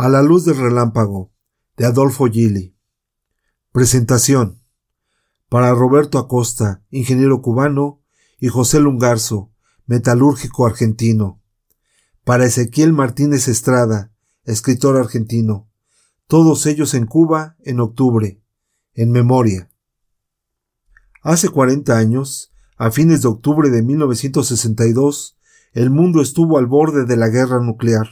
A la luz del relámpago, de Adolfo Gili. Presentación. Para Roberto Acosta, ingeniero cubano, y José Lungarzo, metalúrgico argentino. Para Ezequiel Martínez Estrada, escritor argentino. Todos ellos en Cuba en octubre. En memoria. Hace 40 años, a fines de octubre de 1962, el mundo estuvo al borde de la guerra nuclear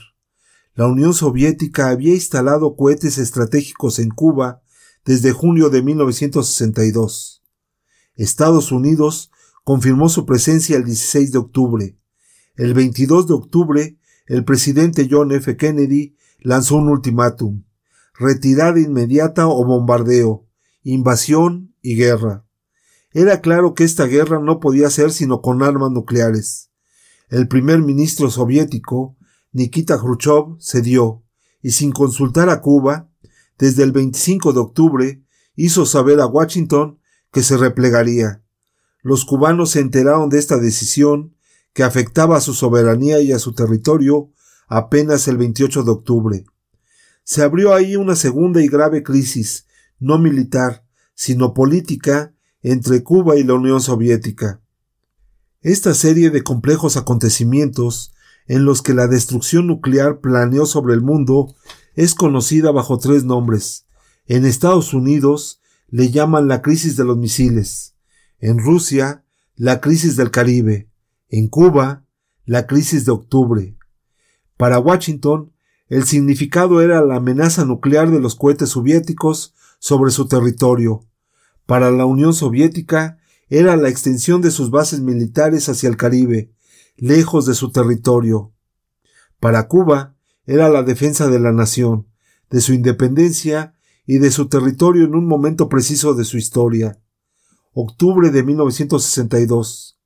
la Unión Soviética había instalado cohetes estratégicos en Cuba desde junio de 1962. Estados Unidos confirmó su presencia el 16 de octubre. El 22 de octubre, el presidente John F. Kennedy lanzó un ultimátum. Retirada inmediata o bombardeo, invasión y guerra. Era claro que esta guerra no podía ser sino con armas nucleares. El primer ministro soviético, Nikita Khrushchev cedió y sin consultar a Cuba, desde el 25 de octubre hizo saber a Washington que se replegaría. Los cubanos se enteraron de esta decisión que afectaba a su soberanía y a su territorio apenas el 28 de octubre. Se abrió ahí una segunda y grave crisis, no militar, sino política, entre Cuba y la Unión Soviética. Esta serie de complejos acontecimientos en los que la destrucción nuclear planeó sobre el mundo es conocida bajo tres nombres. En Estados Unidos le llaman la crisis de los misiles, en Rusia la crisis del Caribe, en Cuba la crisis de octubre. Para Washington, el significado era la amenaza nuclear de los cohetes soviéticos sobre su territorio. Para la Unión Soviética era la extensión de sus bases militares hacia el Caribe, lejos de su territorio. Para Cuba era la defensa de la nación, de su independencia y de su territorio en un momento preciso de su historia. Octubre de 1962.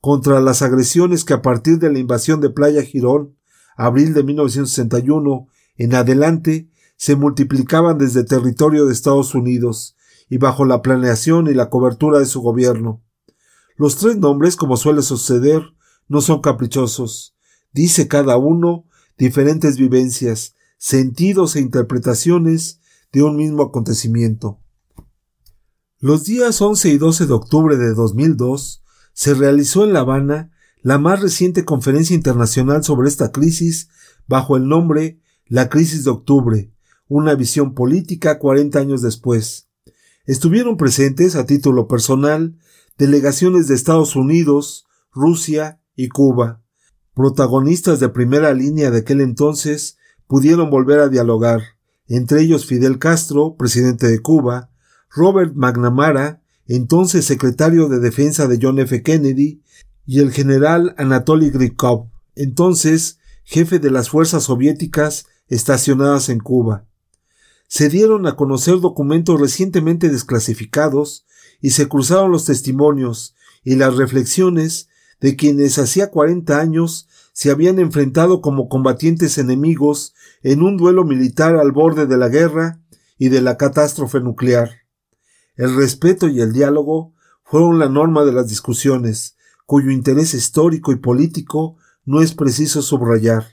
Contra las agresiones que a partir de la invasión de Playa Girón, abril de 1961, en adelante, se multiplicaban desde territorio de Estados Unidos y bajo la planeación y la cobertura de su gobierno. Los tres nombres, como suele suceder, no son caprichosos. Dice cada uno diferentes vivencias, sentidos e interpretaciones de un mismo acontecimiento. Los días 11 y 12 de octubre de 2002 se realizó en La Habana la más reciente conferencia internacional sobre esta crisis bajo el nombre La crisis de octubre, una visión política 40 años después. Estuvieron presentes a título personal delegaciones de Estados Unidos, Rusia, y Cuba, protagonistas de primera línea de aquel entonces, pudieron volver a dialogar, entre ellos Fidel Castro, presidente de Cuba, Robert McNamara, entonces secretario de Defensa de John F. Kennedy, y el general Anatoly Grikov, entonces jefe de las fuerzas soviéticas estacionadas en Cuba. Se dieron a conocer documentos recientemente desclasificados y se cruzaron los testimonios y las reflexiones de quienes hacía cuarenta años se habían enfrentado como combatientes enemigos en un duelo militar al borde de la guerra y de la catástrofe nuclear. El respeto y el diálogo fueron la norma de las discusiones, cuyo interés histórico y político no es preciso subrayar.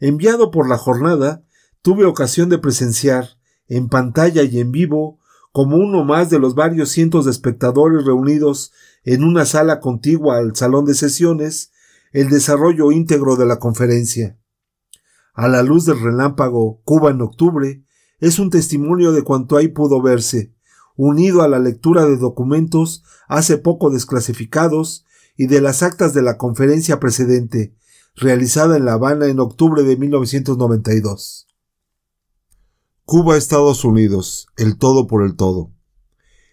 Enviado por la jornada, tuve ocasión de presenciar, en pantalla y en vivo, como uno más de los varios cientos de espectadores reunidos en una sala contigua al salón de sesiones el desarrollo íntegro de la conferencia. A la luz del relámpago Cuba en octubre es un testimonio de cuanto ahí pudo verse, unido a la lectura de documentos hace poco desclasificados y de las actas de la conferencia precedente, realizada en La Habana en octubre de 1992. Cuba, Estados Unidos, el todo por el todo.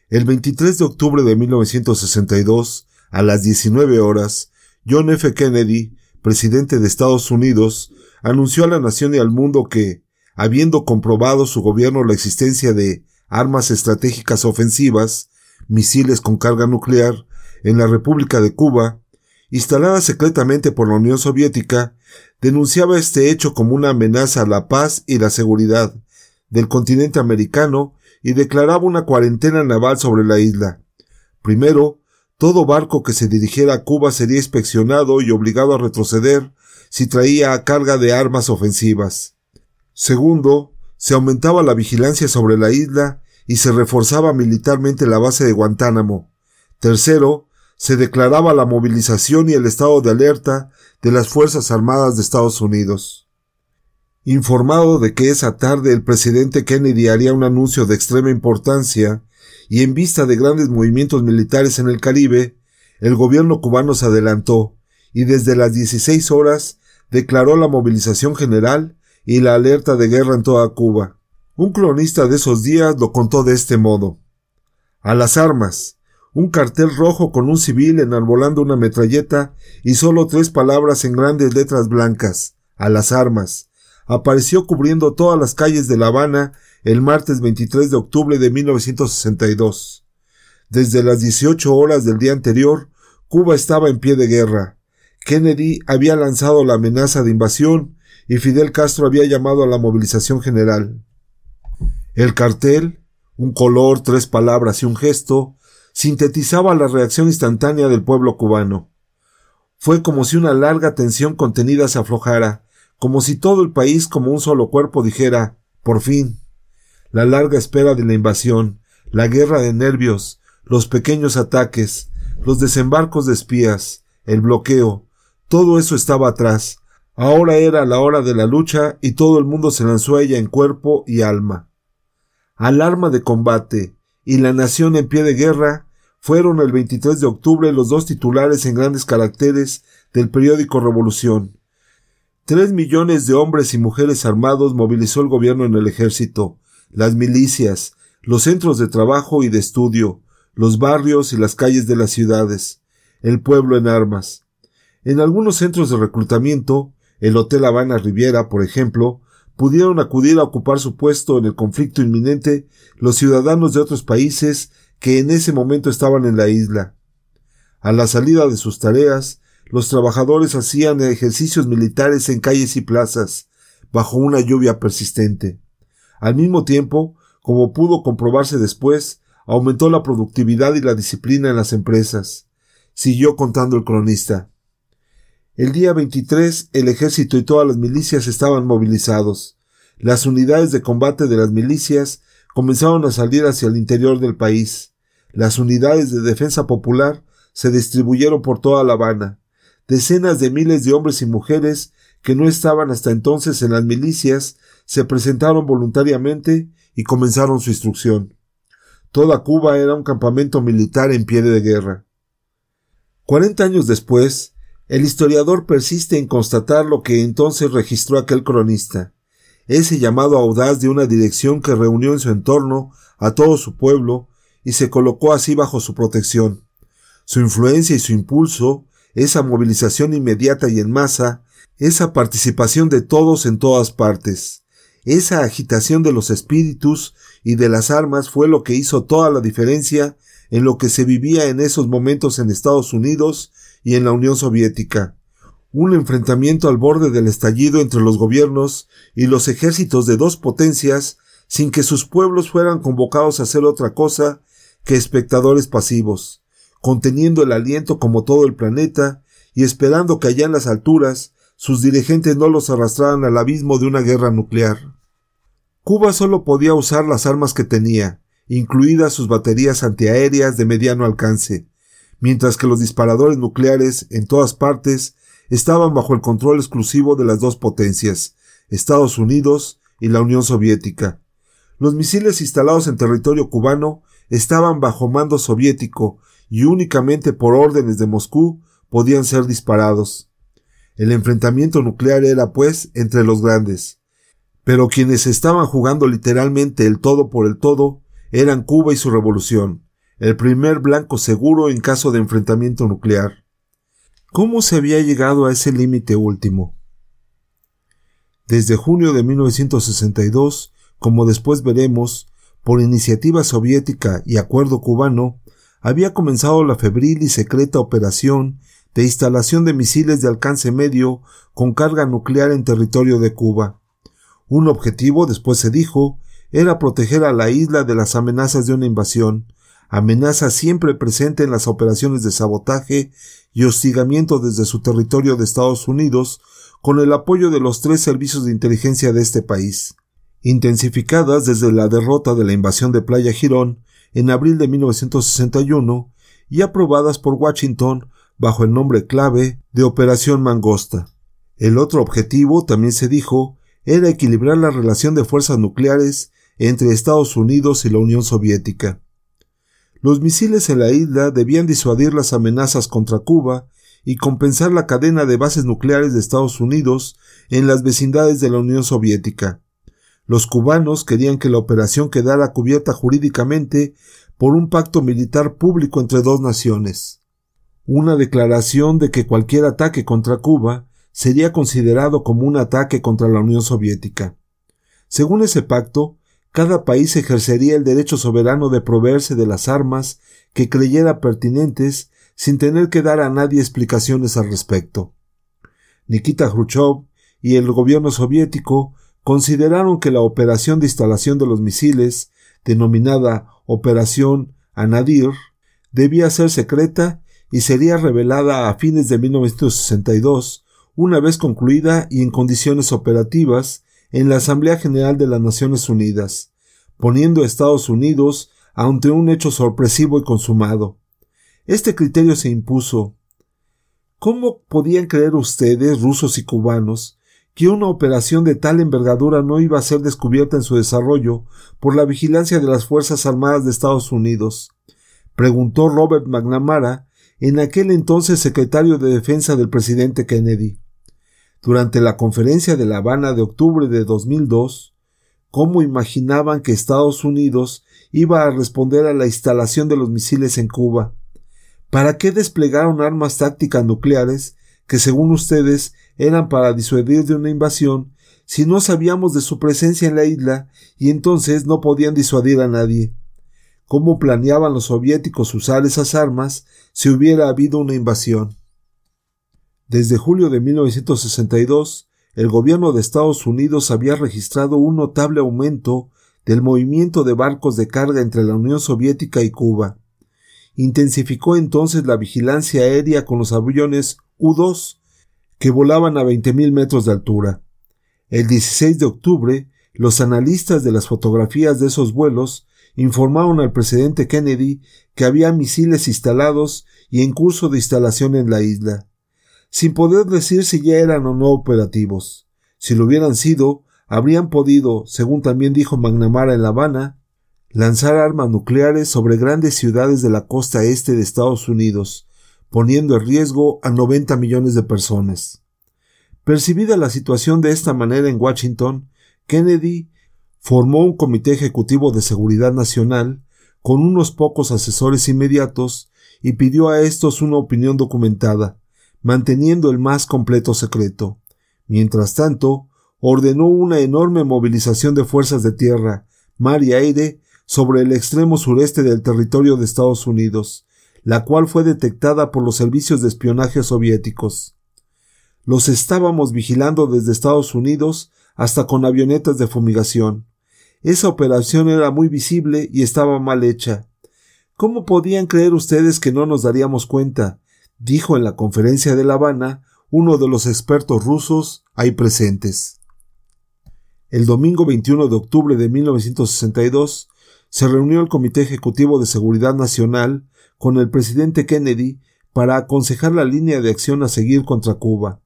El 23 de octubre de 1962, a las 19 horas, John F. Kennedy, presidente de Estados Unidos, anunció a la nación y al mundo que, habiendo comprobado su gobierno la existencia de armas estratégicas ofensivas, misiles con carga nuclear, en la República de Cuba, instalada secretamente por la Unión Soviética, denunciaba este hecho como una amenaza a la paz y la seguridad del continente americano y declaraba una cuarentena naval sobre la isla. Primero, todo barco que se dirigiera a Cuba sería inspeccionado y obligado a retroceder si traía carga de armas ofensivas. Segundo, se aumentaba la vigilancia sobre la isla y se reforzaba militarmente la base de Guantánamo. Tercero, se declaraba la movilización y el estado de alerta de las Fuerzas Armadas de Estados Unidos. Informado de que esa tarde el presidente Kennedy haría un anuncio de extrema importancia y en vista de grandes movimientos militares en el Caribe, el gobierno cubano se adelantó y desde las 16 horas declaró la movilización general y la alerta de guerra en toda Cuba. Un cronista de esos días lo contó de este modo. A las armas, un cartel rojo con un civil enarbolando una metralleta y solo tres palabras en grandes letras blancas, a las armas, apareció cubriendo todas las calles de La Habana el martes 23 de octubre de 1962. Desde las 18 horas del día anterior, Cuba estaba en pie de guerra. Kennedy había lanzado la amenaza de invasión y Fidel Castro había llamado a la movilización general. El cartel, un color, tres palabras y un gesto, sintetizaba la reacción instantánea del pueblo cubano. Fue como si una larga tensión contenida se aflojara, como si todo el país como un solo cuerpo dijera por fin. La larga espera de la invasión, la guerra de nervios, los pequeños ataques, los desembarcos de espías, el bloqueo, todo eso estaba atrás. Ahora era la hora de la lucha y todo el mundo se lanzó a ella en cuerpo y alma. Alarma de combate y la nación en pie de guerra fueron el 23 de octubre los dos titulares en grandes caracteres del periódico Revolución. Tres millones de hombres y mujeres armados movilizó el gobierno en el ejército, las milicias, los centros de trabajo y de estudio, los barrios y las calles de las ciudades, el pueblo en armas. En algunos centros de reclutamiento, el Hotel Habana Riviera, por ejemplo, pudieron acudir a ocupar su puesto en el conflicto inminente los ciudadanos de otros países que en ese momento estaban en la isla. A la salida de sus tareas, los trabajadores hacían ejercicios militares en calles y plazas, bajo una lluvia persistente. Al mismo tiempo, como pudo comprobarse después, aumentó la productividad y la disciplina en las empresas. Siguió contando el cronista. El día 23 el ejército y todas las milicias estaban movilizados. Las unidades de combate de las milicias comenzaron a salir hacia el interior del país. Las unidades de defensa popular se distribuyeron por toda La Habana. Decenas de miles de hombres y mujeres que no estaban hasta entonces en las milicias se presentaron voluntariamente y comenzaron su instrucción. Toda Cuba era un campamento militar en pie de guerra. Cuarenta años después, el historiador persiste en constatar lo que entonces registró aquel cronista ese llamado audaz de una dirección que reunió en su entorno a todo su pueblo y se colocó así bajo su protección. Su influencia y su impulso, esa movilización inmediata y en masa, esa participación de todos en todas partes, esa agitación de los espíritus y de las armas fue lo que hizo toda la diferencia en lo que se vivía en esos momentos en Estados Unidos y en la Unión Soviética. Un enfrentamiento al borde del estallido entre los gobiernos y los ejércitos de dos potencias sin que sus pueblos fueran convocados a hacer otra cosa que espectadores pasivos, conteniendo el aliento como todo el planeta y esperando que allá en las alturas sus dirigentes no los arrastraran al abismo de una guerra nuclear. Cuba solo podía usar las armas que tenía, incluidas sus baterías antiaéreas de mediano alcance, mientras que los disparadores nucleares en todas partes estaban bajo el control exclusivo de las dos potencias, Estados Unidos y la Unión Soviética. Los misiles instalados en territorio cubano estaban bajo mando soviético y únicamente por órdenes de Moscú podían ser disparados. El enfrentamiento nuclear era, pues, entre los grandes. Pero quienes estaban jugando literalmente el todo por el todo eran Cuba y su revolución, el primer blanco seguro en caso de enfrentamiento nuclear. ¿Cómo se había llegado a ese límite último? Desde junio de 1962, como después veremos, por iniciativa soviética y acuerdo cubano, había comenzado la febril y secreta operación de instalación de misiles de alcance medio con carga nuclear en territorio de Cuba. Un objetivo, después se dijo, era proteger a la isla de las amenazas de una invasión, amenaza siempre presente en las operaciones de sabotaje y hostigamiento desde su territorio de Estados Unidos con el apoyo de los tres servicios de inteligencia de este país, intensificadas desde la derrota de la invasión de Playa Girón en abril de 1961 y aprobadas por Washington bajo el nombre clave de Operación Mangosta. El otro objetivo, también se dijo, era equilibrar la relación de fuerzas nucleares entre Estados Unidos y la Unión Soviética. Los misiles en la isla debían disuadir las amenazas contra Cuba y compensar la cadena de bases nucleares de Estados Unidos en las vecindades de la Unión Soviética. Los cubanos querían que la operación quedara cubierta jurídicamente por un pacto militar público entre dos naciones. Una declaración de que cualquier ataque contra Cuba sería considerado como un ataque contra la Unión Soviética. Según ese pacto, cada país ejercería el derecho soberano de proveerse de las armas que creyera pertinentes sin tener que dar a nadie explicaciones al respecto. Nikita Khrushchev y el gobierno soviético consideraron que la operación de instalación de los misiles, denominada Operación Anadir, debía ser secreta y sería revelada a fines de 1962, una vez concluida y en condiciones operativas en la Asamblea General de las Naciones Unidas, poniendo a Estados Unidos ante un hecho sorpresivo y consumado. Este criterio se impuso. ¿Cómo podían creer ustedes, rusos y cubanos, que una operación de tal envergadura no iba a ser descubierta en su desarrollo por la vigilancia de las Fuerzas Armadas de Estados Unidos? preguntó Robert McNamara, en aquel entonces secretario de Defensa del presidente Kennedy. Durante la conferencia de La Habana de octubre de 2002, ¿cómo imaginaban que Estados Unidos iba a responder a la instalación de los misiles en Cuba? ¿Para qué desplegaron armas tácticas nucleares que según ustedes eran para disuadir de una invasión si no sabíamos de su presencia en la isla y entonces no podían disuadir a nadie. ¿Cómo planeaban los soviéticos usar esas armas si hubiera habido una invasión? Desde julio de 1962, el gobierno de Estados Unidos había registrado un notable aumento del movimiento de barcos de carga entre la Unión Soviética y Cuba. Intensificó entonces la vigilancia aérea con los aviones U-2 que volaban a 20.000 metros de altura. El 16 de octubre, los analistas de las fotografías de esos vuelos informaron al presidente Kennedy que había misiles instalados y en curso de instalación en la isla, sin poder decir si ya eran o no operativos. Si lo hubieran sido, habrían podido, según también dijo McNamara en La Habana, lanzar armas nucleares sobre grandes ciudades de la costa este de Estados Unidos, poniendo en riesgo a 90 millones de personas. Percibida la situación de esta manera en Washington, Kennedy formó un comité ejecutivo de seguridad nacional con unos pocos asesores inmediatos y pidió a estos una opinión documentada, manteniendo el más completo secreto. Mientras tanto, ordenó una enorme movilización de fuerzas de tierra, mar y aire sobre el extremo sureste del territorio de Estados Unidos, la cual fue detectada por los servicios de espionaje soviéticos. Los estábamos vigilando desde Estados Unidos hasta con avionetas de fumigación. Esa operación era muy visible y estaba mal hecha. ¿Cómo podían creer ustedes que no nos daríamos cuenta? dijo en la conferencia de La Habana uno de los expertos rusos ahí presentes. El domingo 21 de octubre de 1962 se reunió el Comité Ejecutivo de Seguridad Nacional con el presidente Kennedy para aconsejar la línea de acción a seguir contra Cuba.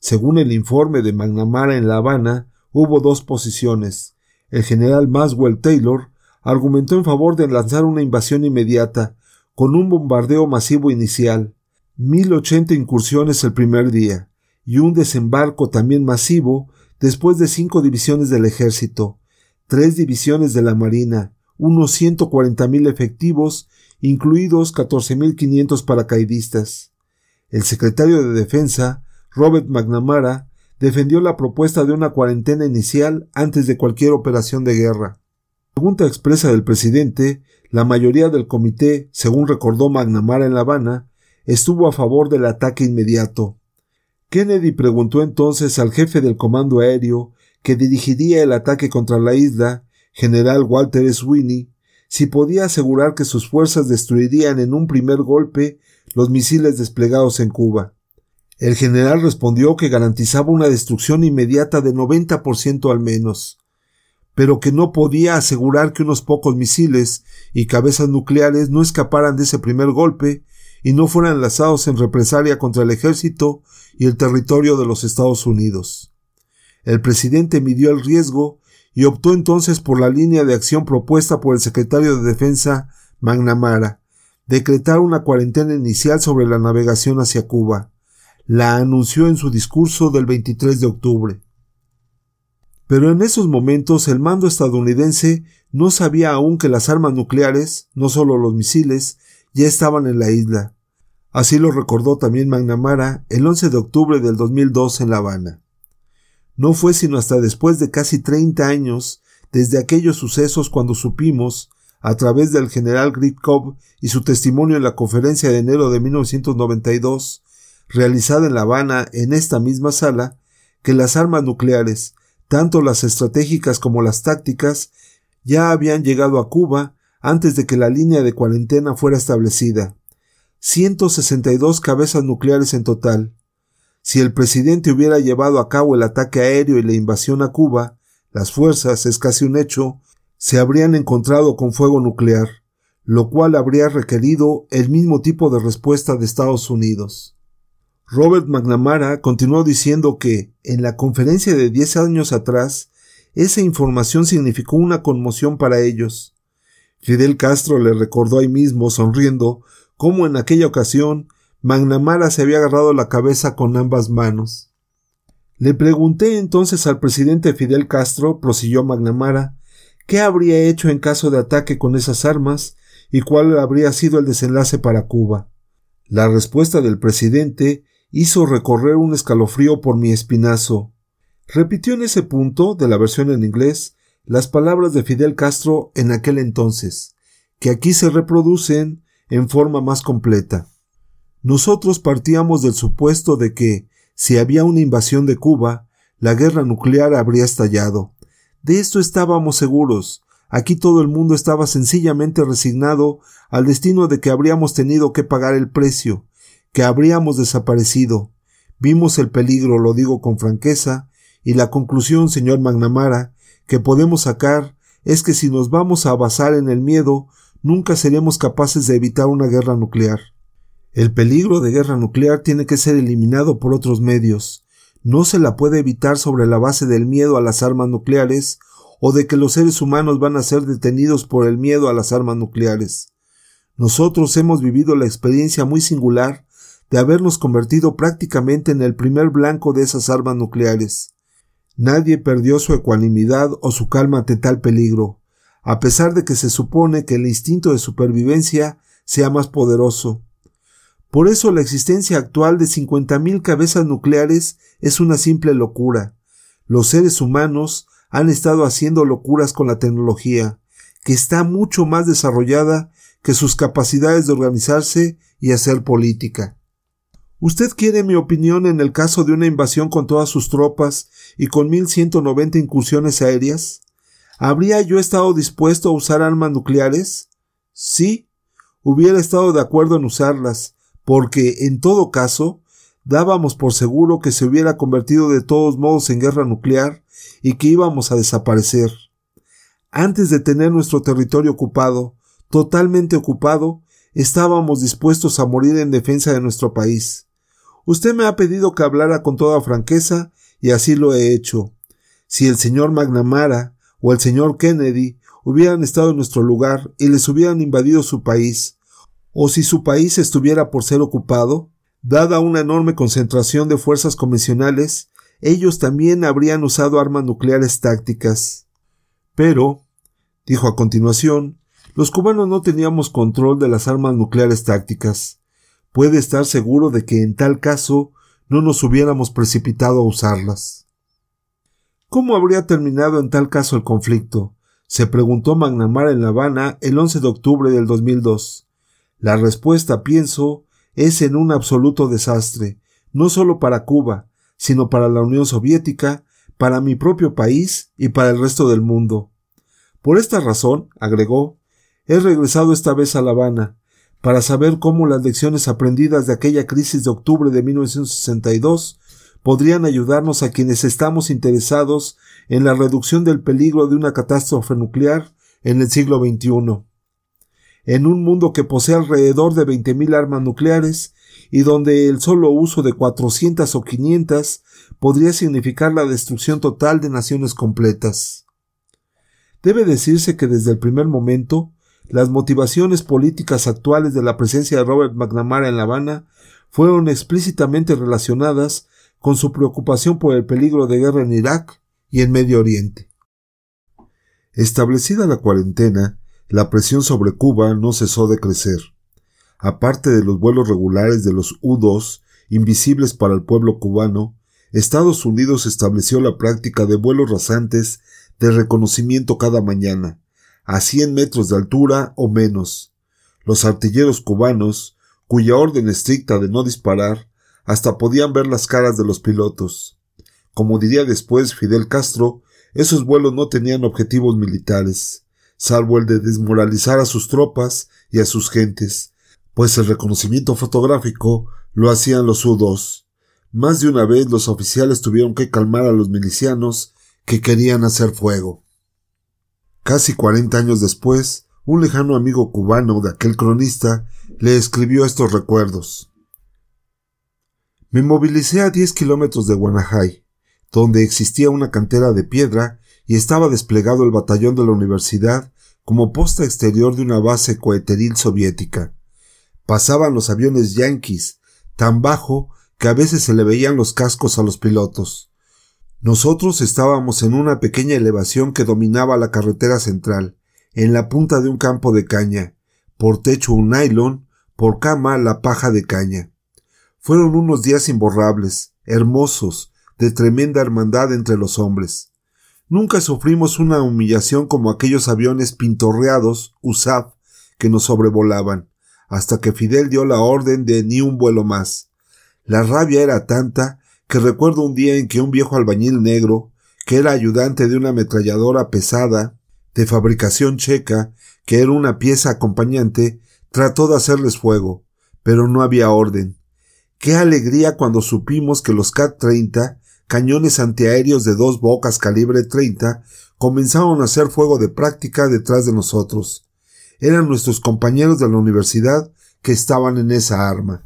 Según el informe de McNamara en La Habana, hubo dos posiciones. El general Maswell Taylor argumentó en favor de lanzar una invasión inmediata, con un bombardeo masivo inicial, mil ochenta incursiones el primer día, y un desembarco también masivo después de cinco divisiones del ejército, tres divisiones de la Marina, unos ciento cuarenta mil efectivos incluidos 14.500 paracaidistas. El secretario de Defensa, Robert McNamara, defendió la propuesta de una cuarentena inicial antes de cualquier operación de guerra. Pregunta expresa del presidente, la mayoría del comité, según recordó McNamara en La Habana, estuvo a favor del ataque inmediato. Kennedy preguntó entonces al jefe del comando aéreo que dirigiría el ataque contra la isla, general Walter Sweeney, si podía asegurar que sus fuerzas destruirían en un primer golpe los misiles desplegados en Cuba. El general respondió que garantizaba una destrucción inmediata de 90% al menos, pero que no podía asegurar que unos pocos misiles y cabezas nucleares no escaparan de ese primer golpe y no fueran lanzados en represalia contra el ejército y el territorio de los Estados Unidos. El presidente midió el riesgo y optó entonces por la línea de acción propuesta por el secretario de Defensa McNamara, decretar una cuarentena inicial sobre la navegación hacia Cuba. La anunció en su discurso del 23 de octubre. Pero en esos momentos el mando estadounidense no sabía aún que las armas nucleares, no solo los misiles, ya estaban en la isla. Así lo recordó también McNamara el 11 de octubre del 2002 en La Habana. No fue sino hasta después de casi 30 años desde aquellos sucesos cuando supimos, a través del general Gritkov y su testimonio en la conferencia de enero de 1992, realizada en La Habana en esta misma sala, que las armas nucleares, tanto las estratégicas como las tácticas, ya habían llegado a Cuba antes de que la línea de cuarentena fuera establecida. 162 cabezas nucleares en total. Si el presidente hubiera llevado a cabo el ataque aéreo y la invasión a Cuba, las fuerzas, es casi un hecho, se habrían encontrado con fuego nuclear, lo cual habría requerido el mismo tipo de respuesta de Estados Unidos. Robert McNamara continuó diciendo que, en la conferencia de diez años atrás, esa información significó una conmoción para ellos. Fidel Castro le recordó ahí mismo, sonriendo, cómo en aquella ocasión McNamara se había agarrado la cabeza con ambas manos. Le pregunté entonces al presidente Fidel Castro, prosiguió McNamara, qué habría hecho en caso de ataque con esas armas y cuál habría sido el desenlace para Cuba. La respuesta del presidente hizo recorrer un escalofrío por mi espinazo. Repitió en ese punto, de la versión en inglés, las palabras de Fidel Castro en aquel entonces, que aquí se reproducen en forma más completa. Nosotros partíamos del supuesto de que, si había una invasión de Cuba, la guerra nuclear habría estallado. De esto estábamos seguros. Aquí todo el mundo estaba sencillamente resignado al destino de que habríamos tenido que pagar el precio, que habríamos desaparecido. Vimos el peligro, lo digo con franqueza, y la conclusión, señor McNamara, que podemos sacar es que si nos vamos a basar en el miedo, nunca seremos capaces de evitar una guerra nuclear. El peligro de guerra nuclear tiene que ser eliminado por otros medios. No se la puede evitar sobre la base del miedo a las armas nucleares o de que los seres humanos van a ser detenidos por el miedo a las armas nucleares. Nosotros hemos vivido la experiencia muy singular de habernos convertido prácticamente en el primer blanco de esas armas nucleares. Nadie perdió su ecuanimidad o su calma ante tal peligro, a pesar de que se supone que el instinto de supervivencia sea más poderoso. Por eso la existencia actual de cincuenta mil cabezas nucleares es una simple locura. Los seres humanos han estado haciendo locuras con la tecnología, que está mucho más desarrollada que sus capacidades de organizarse y hacer política. ¿Usted quiere mi opinión en el caso de una invasión con todas sus tropas y con 1190 incursiones aéreas? ¿Habría yo estado dispuesto a usar armas nucleares? Sí, hubiera estado de acuerdo en usarlas, porque, en todo caso, dábamos por seguro que se hubiera convertido de todos modos en guerra nuclear y que íbamos a desaparecer. Antes de tener nuestro territorio ocupado, totalmente ocupado, estábamos dispuestos a morir en defensa de nuestro país. Usted me ha pedido que hablara con toda franqueza y así lo he hecho. Si el señor McNamara o el señor Kennedy hubieran estado en nuestro lugar y les hubieran invadido su país, o si su país estuviera por ser ocupado, dada una enorme concentración de fuerzas convencionales, ellos también habrían usado armas nucleares tácticas. Pero, dijo a continuación, los cubanos no teníamos control de las armas nucleares tácticas puede estar seguro de que en tal caso no nos hubiéramos precipitado a usarlas. ¿Cómo habría terminado en tal caso el conflicto? se preguntó McNamara en La Habana el 11 de octubre del 2002. La respuesta, pienso, es en un absoluto desastre, no solo para Cuba, sino para la Unión Soviética, para mi propio país y para el resto del mundo. Por esta razón, agregó, he regresado esta vez a La Habana, para saber cómo las lecciones aprendidas de aquella crisis de octubre de 1962 podrían ayudarnos a quienes estamos interesados en la reducción del peligro de una catástrofe nuclear en el siglo XXI. En un mundo que posee alrededor de 20.000 armas nucleares y donde el solo uso de 400 o 500 podría significar la destrucción total de naciones completas. Debe decirse que desde el primer momento las motivaciones políticas actuales de la presencia de Robert McNamara en La Habana fueron explícitamente relacionadas con su preocupación por el peligro de guerra en Irak y en Medio Oriente. Establecida la cuarentena, la presión sobre Cuba no cesó de crecer. Aparte de los vuelos regulares de los U-2, invisibles para el pueblo cubano, Estados Unidos estableció la práctica de vuelos rasantes de reconocimiento cada mañana, a 100 metros de altura o menos. Los artilleros cubanos, cuya orden estricta de no disparar, hasta podían ver las caras de los pilotos. Como diría después Fidel Castro, esos vuelos no tenían objetivos militares, salvo el de desmoralizar a sus tropas y a sus gentes, pues el reconocimiento fotográfico lo hacían los U-2. Más de una vez los oficiales tuvieron que calmar a los milicianos que querían hacer fuego. Casi cuarenta años después, un lejano amigo cubano de aquel cronista le escribió estos recuerdos. Me movilicé a diez kilómetros de Guanajay, donde existía una cantera de piedra y estaba desplegado el batallón de la universidad como posta exterior de una base coeteril soviética. Pasaban los aviones yanquis, tan bajo que a veces se le veían los cascos a los pilotos. Nosotros estábamos en una pequeña elevación que dominaba la carretera central, en la punta de un campo de caña, por techo un nylon, por cama la paja de caña. Fueron unos días imborrables, hermosos, de tremenda hermandad entre los hombres. Nunca sufrimos una humillación como aquellos aviones pintorreados, USAF, que nos sobrevolaban, hasta que Fidel dio la orden de ni un vuelo más. La rabia era tanta que recuerdo un día en que un viejo albañil negro, que era ayudante de una ametralladora pesada, de fabricación checa, que era una pieza acompañante, trató de hacerles fuego, pero no había orden. Qué alegría cuando supimos que los Cat-30, cañones antiaéreos de dos bocas calibre 30, comenzaron a hacer fuego de práctica detrás de nosotros. Eran nuestros compañeros de la universidad que estaban en esa arma.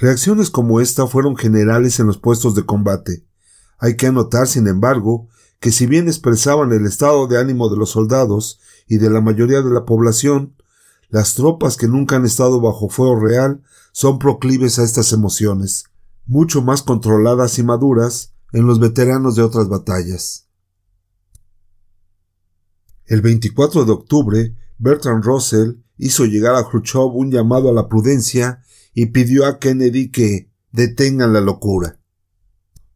Reacciones como esta fueron generales en los puestos de combate. Hay que anotar, sin embargo, que si bien expresaban el estado de ánimo de los soldados y de la mayoría de la población, las tropas que nunca han estado bajo fuego real son proclives a estas emociones, mucho más controladas y maduras en los veteranos de otras batallas. El 24 de octubre, Bertrand Russell hizo llegar a Khrushchev un llamado a la prudencia y pidió a Kennedy que detengan la locura.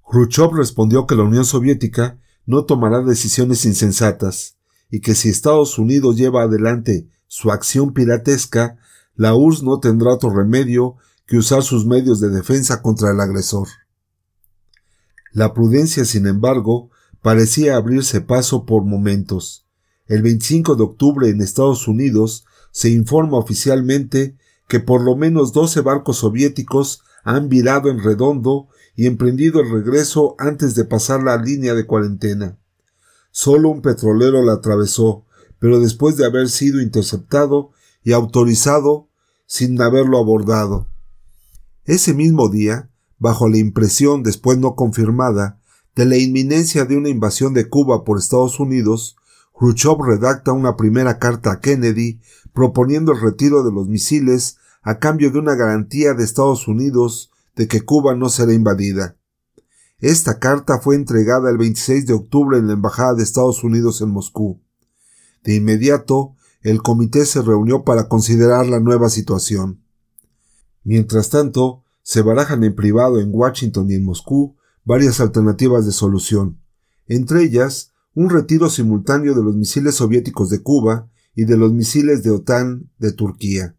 Khrushchev respondió que la Unión Soviética no tomará decisiones insensatas y que si Estados Unidos lleva adelante su acción piratesca, la URSS no tendrá otro remedio que usar sus medios de defensa contra el agresor. La prudencia, sin embargo, parecía abrirse paso por momentos. El 25 de octubre en Estados Unidos se informa oficialmente que por lo menos doce barcos soviéticos han virado en redondo y emprendido el regreso antes de pasar la línea de cuarentena. Solo un petrolero la atravesó, pero después de haber sido interceptado y autorizado sin haberlo abordado. Ese mismo día, bajo la impresión después no confirmada de la inminencia de una invasión de Cuba por Estados Unidos, Khrushchev redacta una primera carta a Kennedy proponiendo el retiro de los misiles a cambio de una garantía de Estados Unidos de que Cuba no será invadida. Esta carta fue entregada el 26 de octubre en la Embajada de Estados Unidos en Moscú. De inmediato, el comité se reunió para considerar la nueva situación. Mientras tanto, se barajan en privado en Washington y en Moscú varias alternativas de solución, entre ellas un retiro simultáneo de los misiles soviéticos de Cuba y de los misiles de OTAN de Turquía.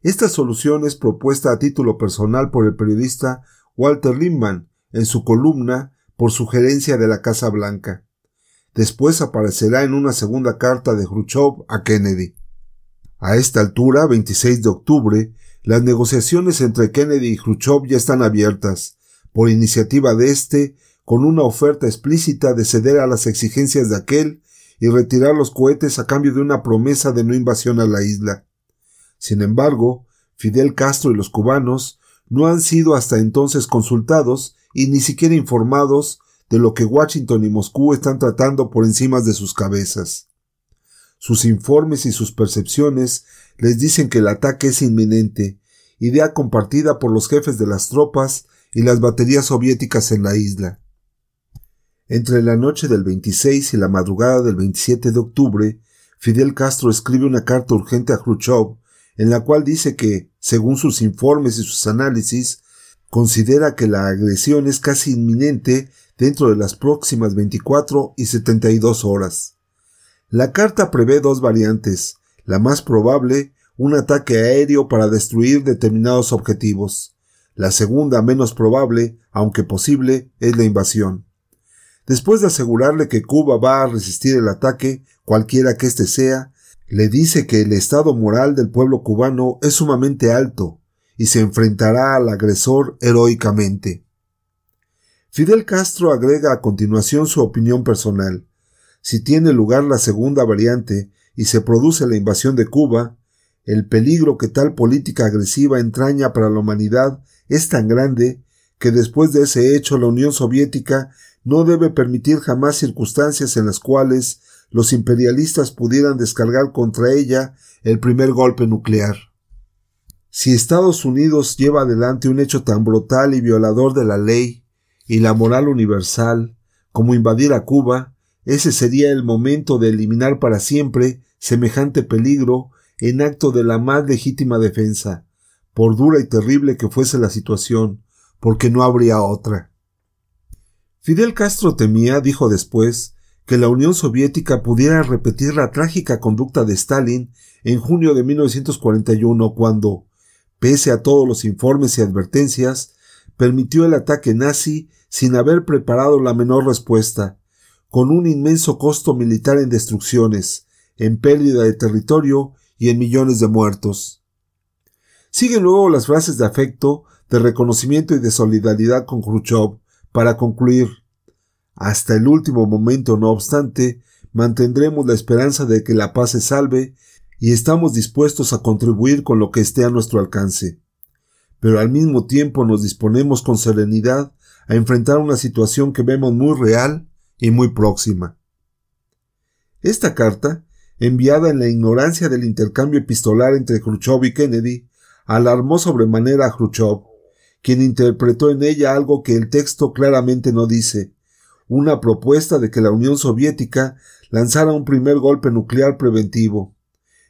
Esta solución es propuesta a título personal por el periodista Walter Lippmann en su columna por sugerencia de la Casa Blanca. Después aparecerá en una segunda carta de Khrushchev a Kennedy. A esta altura, 26 de octubre, las negociaciones entre Kennedy y Khrushchev ya están abiertas, por iniciativa de éste, con una oferta explícita de ceder a las exigencias de aquel y retirar los cohetes a cambio de una promesa de no invasión a la isla. Sin embargo, Fidel Castro y los cubanos no han sido hasta entonces consultados y ni siquiera informados de lo que Washington y Moscú están tratando por encima de sus cabezas. Sus informes y sus percepciones les dicen que el ataque es inminente, idea compartida por los jefes de las tropas y las baterías soviéticas en la isla. Entre la noche del 26 y la madrugada del 27 de octubre, Fidel Castro escribe una carta urgente a Khrushchev en la cual dice que, según sus informes y sus análisis, considera que la agresión es casi inminente dentro de las próximas 24 y 72 horas. La carta prevé dos variantes, la más probable, un ataque aéreo para destruir determinados objetivos. La segunda, menos probable, aunque posible, es la invasión. Después de asegurarle que Cuba va a resistir el ataque, cualquiera que éste sea, le dice que el estado moral del pueblo cubano es sumamente alto y se enfrentará al agresor heroicamente. Fidel Castro agrega a continuación su opinión personal. Si tiene lugar la segunda variante y se produce la invasión de Cuba, el peligro que tal política agresiva entraña para la humanidad es tan grande que después de ese hecho la Unión Soviética no debe permitir jamás circunstancias en las cuales los imperialistas pudieran descargar contra ella el primer golpe nuclear. Si Estados Unidos lleva adelante un hecho tan brutal y violador de la ley y la moral universal como invadir a Cuba, ese sería el momento de eliminar para siempre semejante peligro en acto de la más legítima defensa, por dura y terrible que fuese la situación, porque no habría otra. Fidel Castro temía, dijo después, que la Unión Soviética pudiera repetir la trágica conducta de Stalin en junio de 1941 cuando, pese a todos los informes y advertencias, permitió el ataque nazi sin haber preparado la menor respuesta, con un inmenso costo militar en destrucciones, en pérdida de territorio y en millones de muertos. Siguen luego las frases de afecto, de reconocimiento y de solidaridad con Khrushchev, para concluir, hasta el último momento, no obstante, mantendremos la esperanza de que la paz se salve y estamos dispuestos a contribuir con lo que esté a nuestro alcance. Pero al mismo tiempo nos disponemos con serenidad a enfrentar una situación que vemos muy real y muy próxima. Esta carta, enviada en la ignorancia del intercambio epistolar entre Khrushchev y Kennedy, alarmó sobremanera a Khrushchev, quien interpretó en ella algo que el texto claramente no dice, una propuesta de que la Unión Soviética lanzara un primer golpe nuclear preventivo.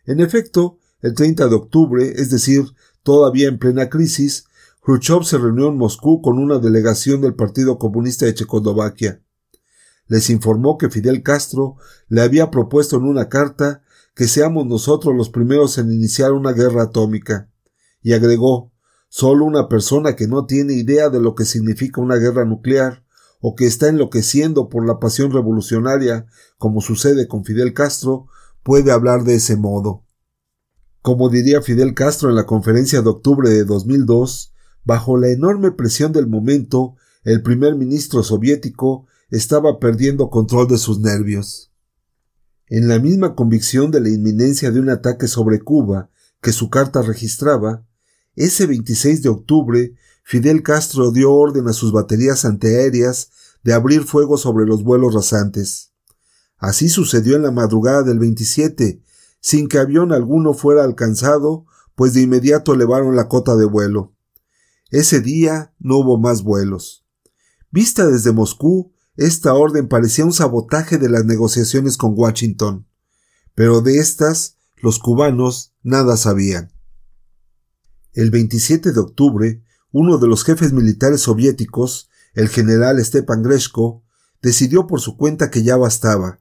En efecto, el 30 de octubre, es decir, todavía en plena crisis, Khrushchev se reunió en Moscú con una delegación del Partido Comunista de Checoslovaquia. Les informó que Fidel Castro le había propuesto en una carta que seamos nosotros los primeros en iniciar una guerra atómica, y agregó Solo una persona que no tiene idea de lo que significa una guerra nuclear o que está enloqueciendo por la pasión revolucionaria, como sucede con Fidel Castro, puede hablar de ese modo. Como diría Fidel Castro en la conferencia de octubre de 2002, bajo la enorme presión del momento, el primer ministro soviético estaba perdiendo control de sus nervios. En la misma convicción de la inminencia de un ataque sobre Cuba que su carta registraba, ese 26 de octubre Fidel Castro dio orden a sus baterías antiaéreas de abrir fuego sobre los vuelos rasantes. Así sucedió en la madrugada del 27, sin que avión alguno fuera alcanzado, pues de inmediato elevaron la cota de vuelo. Ese día no hubo más vuelos. Vista desde Moscú, esta orden parecía un sabotaje de las negociaciones con Washington. Pero de estas, los cubanos nada sabían. El 27 de octubre, uno de los jefes militares soviéticos, el general Stepan Greshko, decidió por su cuenta que ya bastaba,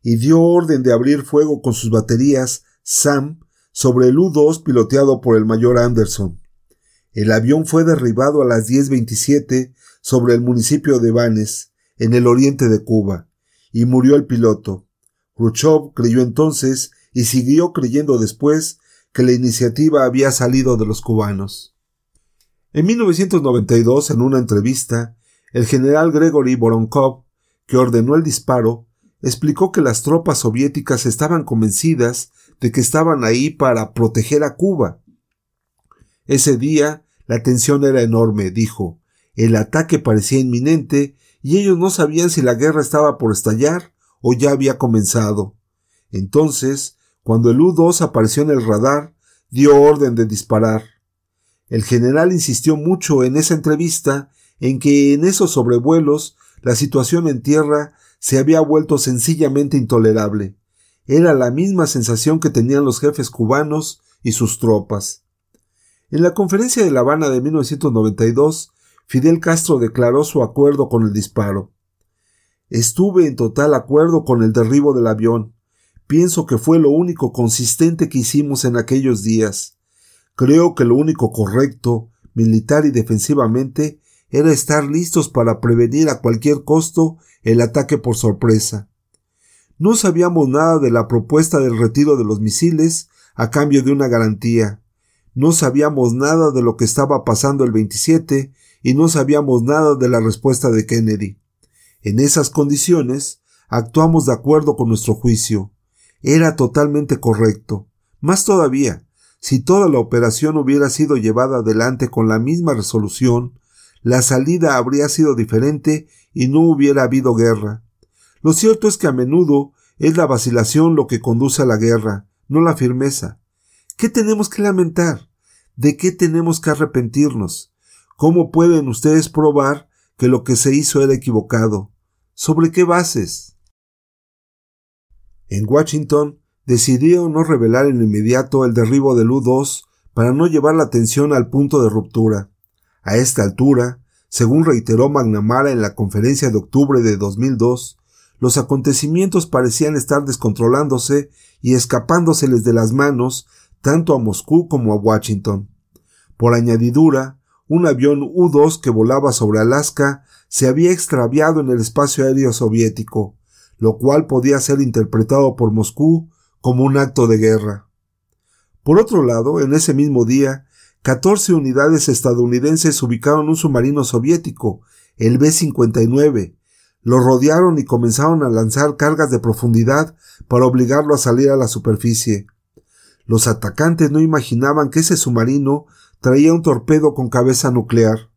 y dio orden de abrir fuego con sus baterías SAM sobre el U-2 piloteado por el mayor Anderson. El avión fue derribado a las 10.27 sobre el municipio de Vanes, en el oriente de Cuba, y murió el piloto. Khrushchev creyó entonces y siguió creyendo después que la iniciativa había salido de los cubanos. En 1992, en una entrevista, el general Gregory Voronkov, que ordenó el disparo, explicó que las tropas soviéticas estaban convencidas de que estaban ahí para proteger a Cuba. Ese día la tensión era enorme, dijo. El ataque parecía inminente y ellos no sabían si la guerra estaba por estallar o ya había comenzado. Entonces, cuando el U-2 apareció en el radar, dio orden de disparar. El general insistió mucho en esa entrevista en que en esos sobrevuelos la situación en tierra se había vuelto sencillamente intolerable. Era la misma sensación que tenían los jefes cubanos y sus tropas. En la conferencia de La Habana de 1992, Fidel Castro declaró su acuerdo con el disparo. Estuve en total acuerdo con el derribo del avión. Pienso que fue lo único consistente que hicimos en aquellos días. Creo que lo único correcto, militar y defensivamente, era estar listos para prevenir a cualquier costo el ataque por sorpresa. No sabíamos nada de la propuesta del retiro de los misiles a cambio de una garantía. No sabíamos nada de lo que estaba pasando el 27 y no sabíamos nada de la respuesta de Kennedy. En esas condiciones, actuamos de acuerdo con nuestro juicio. Era totalmente correcto. Más todavía, si toda la operación hubiera sido llevada adelante con la misma resolución, la salida habría sido diferente y no hubiera habido guerra. Lo cierto es que a menudo es la vacilación lo que conduce a la guerra, no la firmeza. ¿Qué tenemos que lamentar? ¿De qué tenemos que arrepentirnos? ¿Cómo pueden ustedes probar que lo que se hizo era equivocado? ¿Sobre qué bases? En Washington decidieron no revelar en lo inmediato el derribo del U-2 para no llevar la atención al punto de ruptura. A esta altura, según reiteró McNamara en la conferencia de octubre de 2002, los acontecimientos parecían estar descontrolándose y escapándoseles de las manos tanto a Moscú como a Washington. Por añadidura, un avión U-2 que volaba sobre Alaska se había extraviado en el espacio aéreo soviético, lo cual podía ser interpretado por Moscú como un acto de guerra. Por otro lado, en ese mismo día, 14 unidades estadounidenses ubicaron un submarino soviético, el B-59. Lo rodearon y comenzaron a lanzar cargas de profundidad para obligarlo a salir a la superficie. Los atacantes no imaginaban que ese submarino traía un torpedo con cabeza nuclear.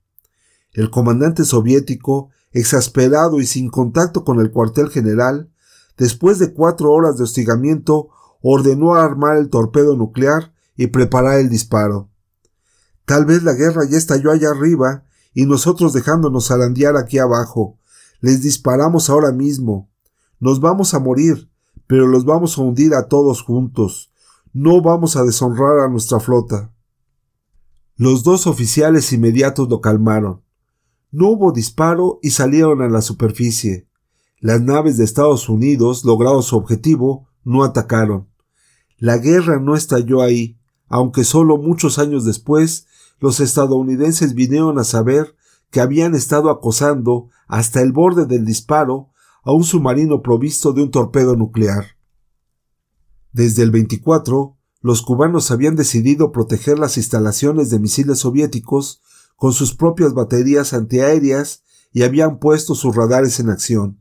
El comandante soviético, exasperado y sin contacto con el cuartel general, después de cuatro horas de hostigamiento, ordenó armar el torpedo nuclear y preparar el disparo. Tal vez la guerra ya estalló allá arriba y nosotros dejándonos zarandear aquí abajo. Les disparamos ahora mismo. Nos vamos a morir, pero los vamos a hundir a todos juntos. No vamos a deshonrar a nuestra flota. Los dos oficiales inmediatos lo calmaron. No hubo disparo y salieron a la superficie. Las naves de Estados Unidos, logrado su objetivo, no atacaron. La guerra no estalló ahí, aunque solo muchos años después los estadounidenses vinieron a saber que habían estado acosando hasta el borde del disparo a un submarino provisto de un torpedo nuclear. Desde el 24, los cubanos habían decidido proteger las instalaciones de misiles soviéticos con sus propias baterías antiaéreas y habían puesto sus radares en acción.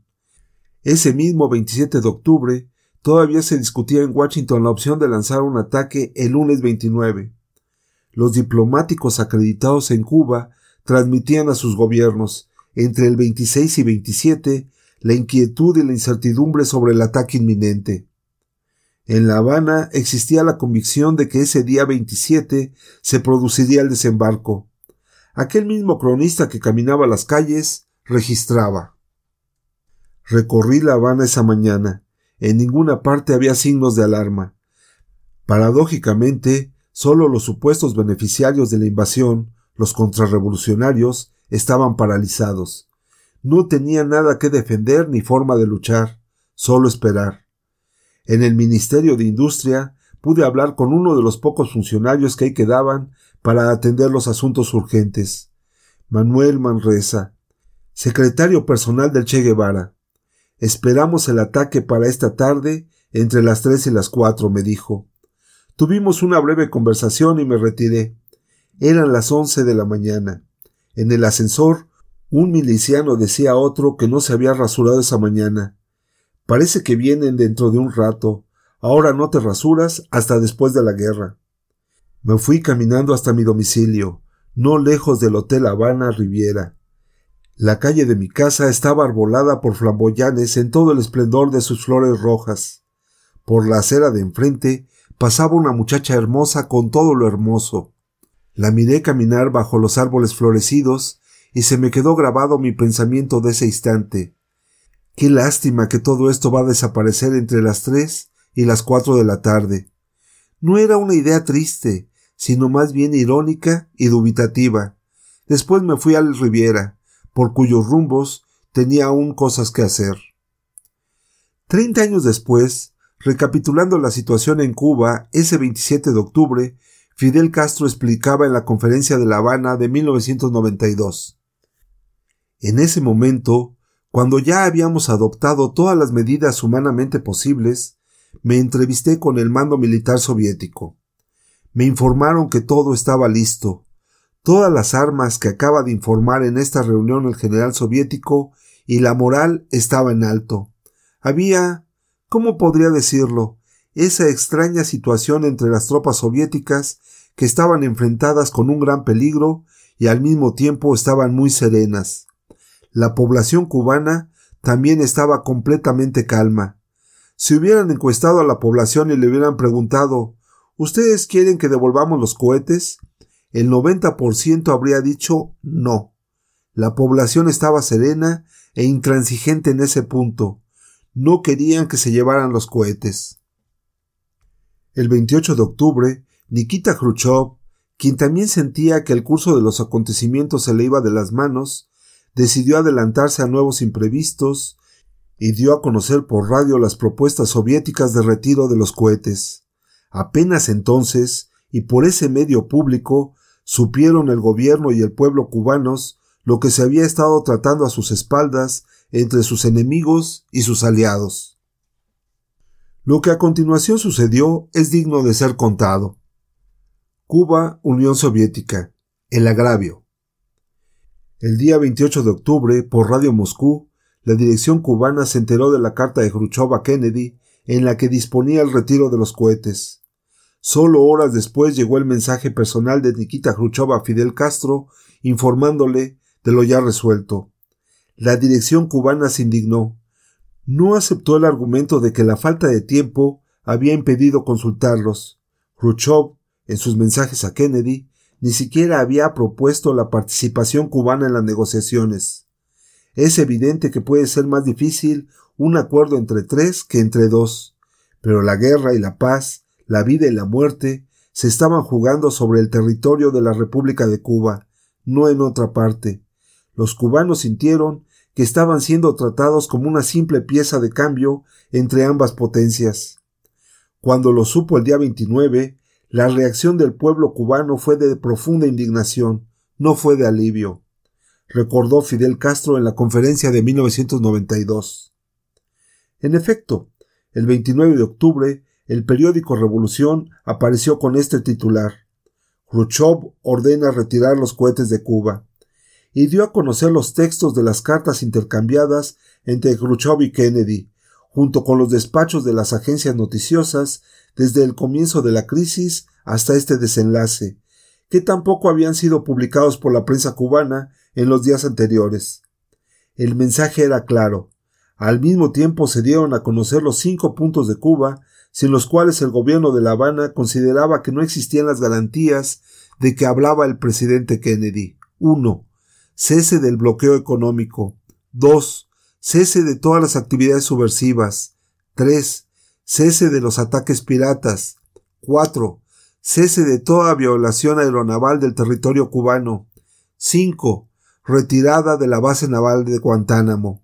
Ese mismo 27 de octubre, todavía se discutía en Washington la opción de lanzar un ataque el lunes 29 los diplomáticos acreditados en Cuba transmitían a sus gobiernos, entre el 26 y 27, la inquietud y la incertidumbre sobre el ataque inminente. En La Habana existía la convicción de que ese día 27 se produciría el desembarco. Aquel mismo cronista que caminaba las calles registraba. Recorrí La Habana esa mañana. En ninguna parte había signos de alarma. Paradójicamente, Solo los supuestos beneficiarios de la invasión, los contrarrevolucionarios, estaban paralizados. No tenían nada que defender ni forma de luchar, solo esperar. En el Ministerio de Industria pude hablar con uno de los pocos funcionarios que ahí quedaban para atender los asuntos urgentes. Manuel Manresa, secretario personal del Che Guevara. Esperamos el ataque para esta tarde entre las tres y las cuatro, me dijo. Tuvimos una breve conversación y me retiré. Eran las once de la mañana. En el ascensor, un miliciano decía a otro que no se había rasurado esa mañana. Parece que vienen dentro de un rato. Ahora no te rasuras hasta después de la guerra. Me fui caminando hasta mi domicilio, no lejos del Hotel Habana Riviera. La calle de mi casa estaba arbolada por flamboyanes en todo el esplendor de sus flores rojas. Por la acera de enfrente pasaba una muchacha hermosa con todo lo hermoso. La miré caminar bajo los árboles florecidos y se me quedó grabado mi pensamiento de ese instante. Qué lástima que todo esto va a desaparecer entre las tres y las cuatro de la tarde. No era una idea triste, sino más bien irónica y dubitativa. Después me fui al Riviera, por cuyos rumbos tenía aún cosas que hacer. Treinta años después, recapitulando la situación en Cuba, ese 27 de octubre, Fidel Castro explicaba en la conferencia de La Habana de 1992. En ese momento, cuando ya habíamos adoptado todas las medidas humanamente posibles, me entrevisté con el mando militar soviético. Me informaron que todo estaba listo, todas las armas que acaba de informar en esta reunión el general soviético y la moral estaba en alto. Había, ¿cómo podría decirlo?, esa extraña situación entre las tropas soviéticas que estaban enfrentadas con un gran peligro y al mismo tiempo estaban muy serenas. La población cubana también estaba completamente calma. Si hubieran encuestado a la población y le hubieran preguntado ¿Ustedes quieren que devolvamos los cohetes? el 90% habría dicho no. La población estaba serena e intransigente en ese punto. No querían que se llevaran los cohetes. El 28 de octubre, Nikita Khrushchev, quien también sentía que el curso de los acontecimientos se le iba de las manos, decidió adelantarse a nuevos imprevistos y dio a conocer por radio las propuestas soviéticas de retiro de los cohetes. Apenas entonces, y por ese medio público, supieron el gobierno y el pueblo cubanos lo que se había estado tratando a sus espaldas entre sus enemigos y sus aliados. Lo que a continuación sucedió es digno de ser contado. Cuba, Unión Soviética. El agravio. El día 28 de octubre, por Radio Moscú, la dirección cubana se enteró de la carta de Khrushchev a Kennedy en la que disponía el retiro de los cohetes. Solo horas después llegó el mensaje personal de Nikita Khrushchev a Fidel Castro informándole de lo ya resuelto. La dirección cubana se indignó. No aceptó el argumento de que la falta de tiempo había impedido consultarlos. Khrushchev, en sus mensajes a Kennedy, ni siquiera había propuesto la participación cubana en las negociaciones. Es evidente que puede ser más difícil un acuerdo entre tres que entre dos, pero la guerra y la paz la vida y la muerte se estaban jugando sobre el territorio de la República de Cuba, no en otra parte. Los cubanos sintieron que estaban siendo tratados como una simple pieza de cambio entre ambas potencias. Cuando lo supo el día 29, la reacción del pueblo cubano fue de profunda indignación, no fue de alivio, recordó Fidel Castro en la conferencia de 1992. En efecto, el 29 de octubre el periódico Revolución apareció con este titular Khrushchev ordena retirar los cohetes de Cuba y dio a conocer los textos de las cartas intercambiadas entre Khrushchev y Kennedy, junto con los despachos de las agencias noticiosas desde el comienzo de la crisis hasta este desenlace, que tampoco habían sido publicados por la prensa cubana en los días anteriores. El mensaje era claro. Al mismo tiempo se dieron a conocer los cinco puntos de Cuba sin los cuales el gobierno de La Habana consideraba que no existían las garantías de que hablaba el presidente Kennedy. 1. Cese del bloqueo económico. 2. Cese de todas las actividades subversivas. 3. Cese de los ataques piratas. 4. Cese de toda violación aeronaval del territorio cubano. 5. Retirada de la base naval de Guantánamo.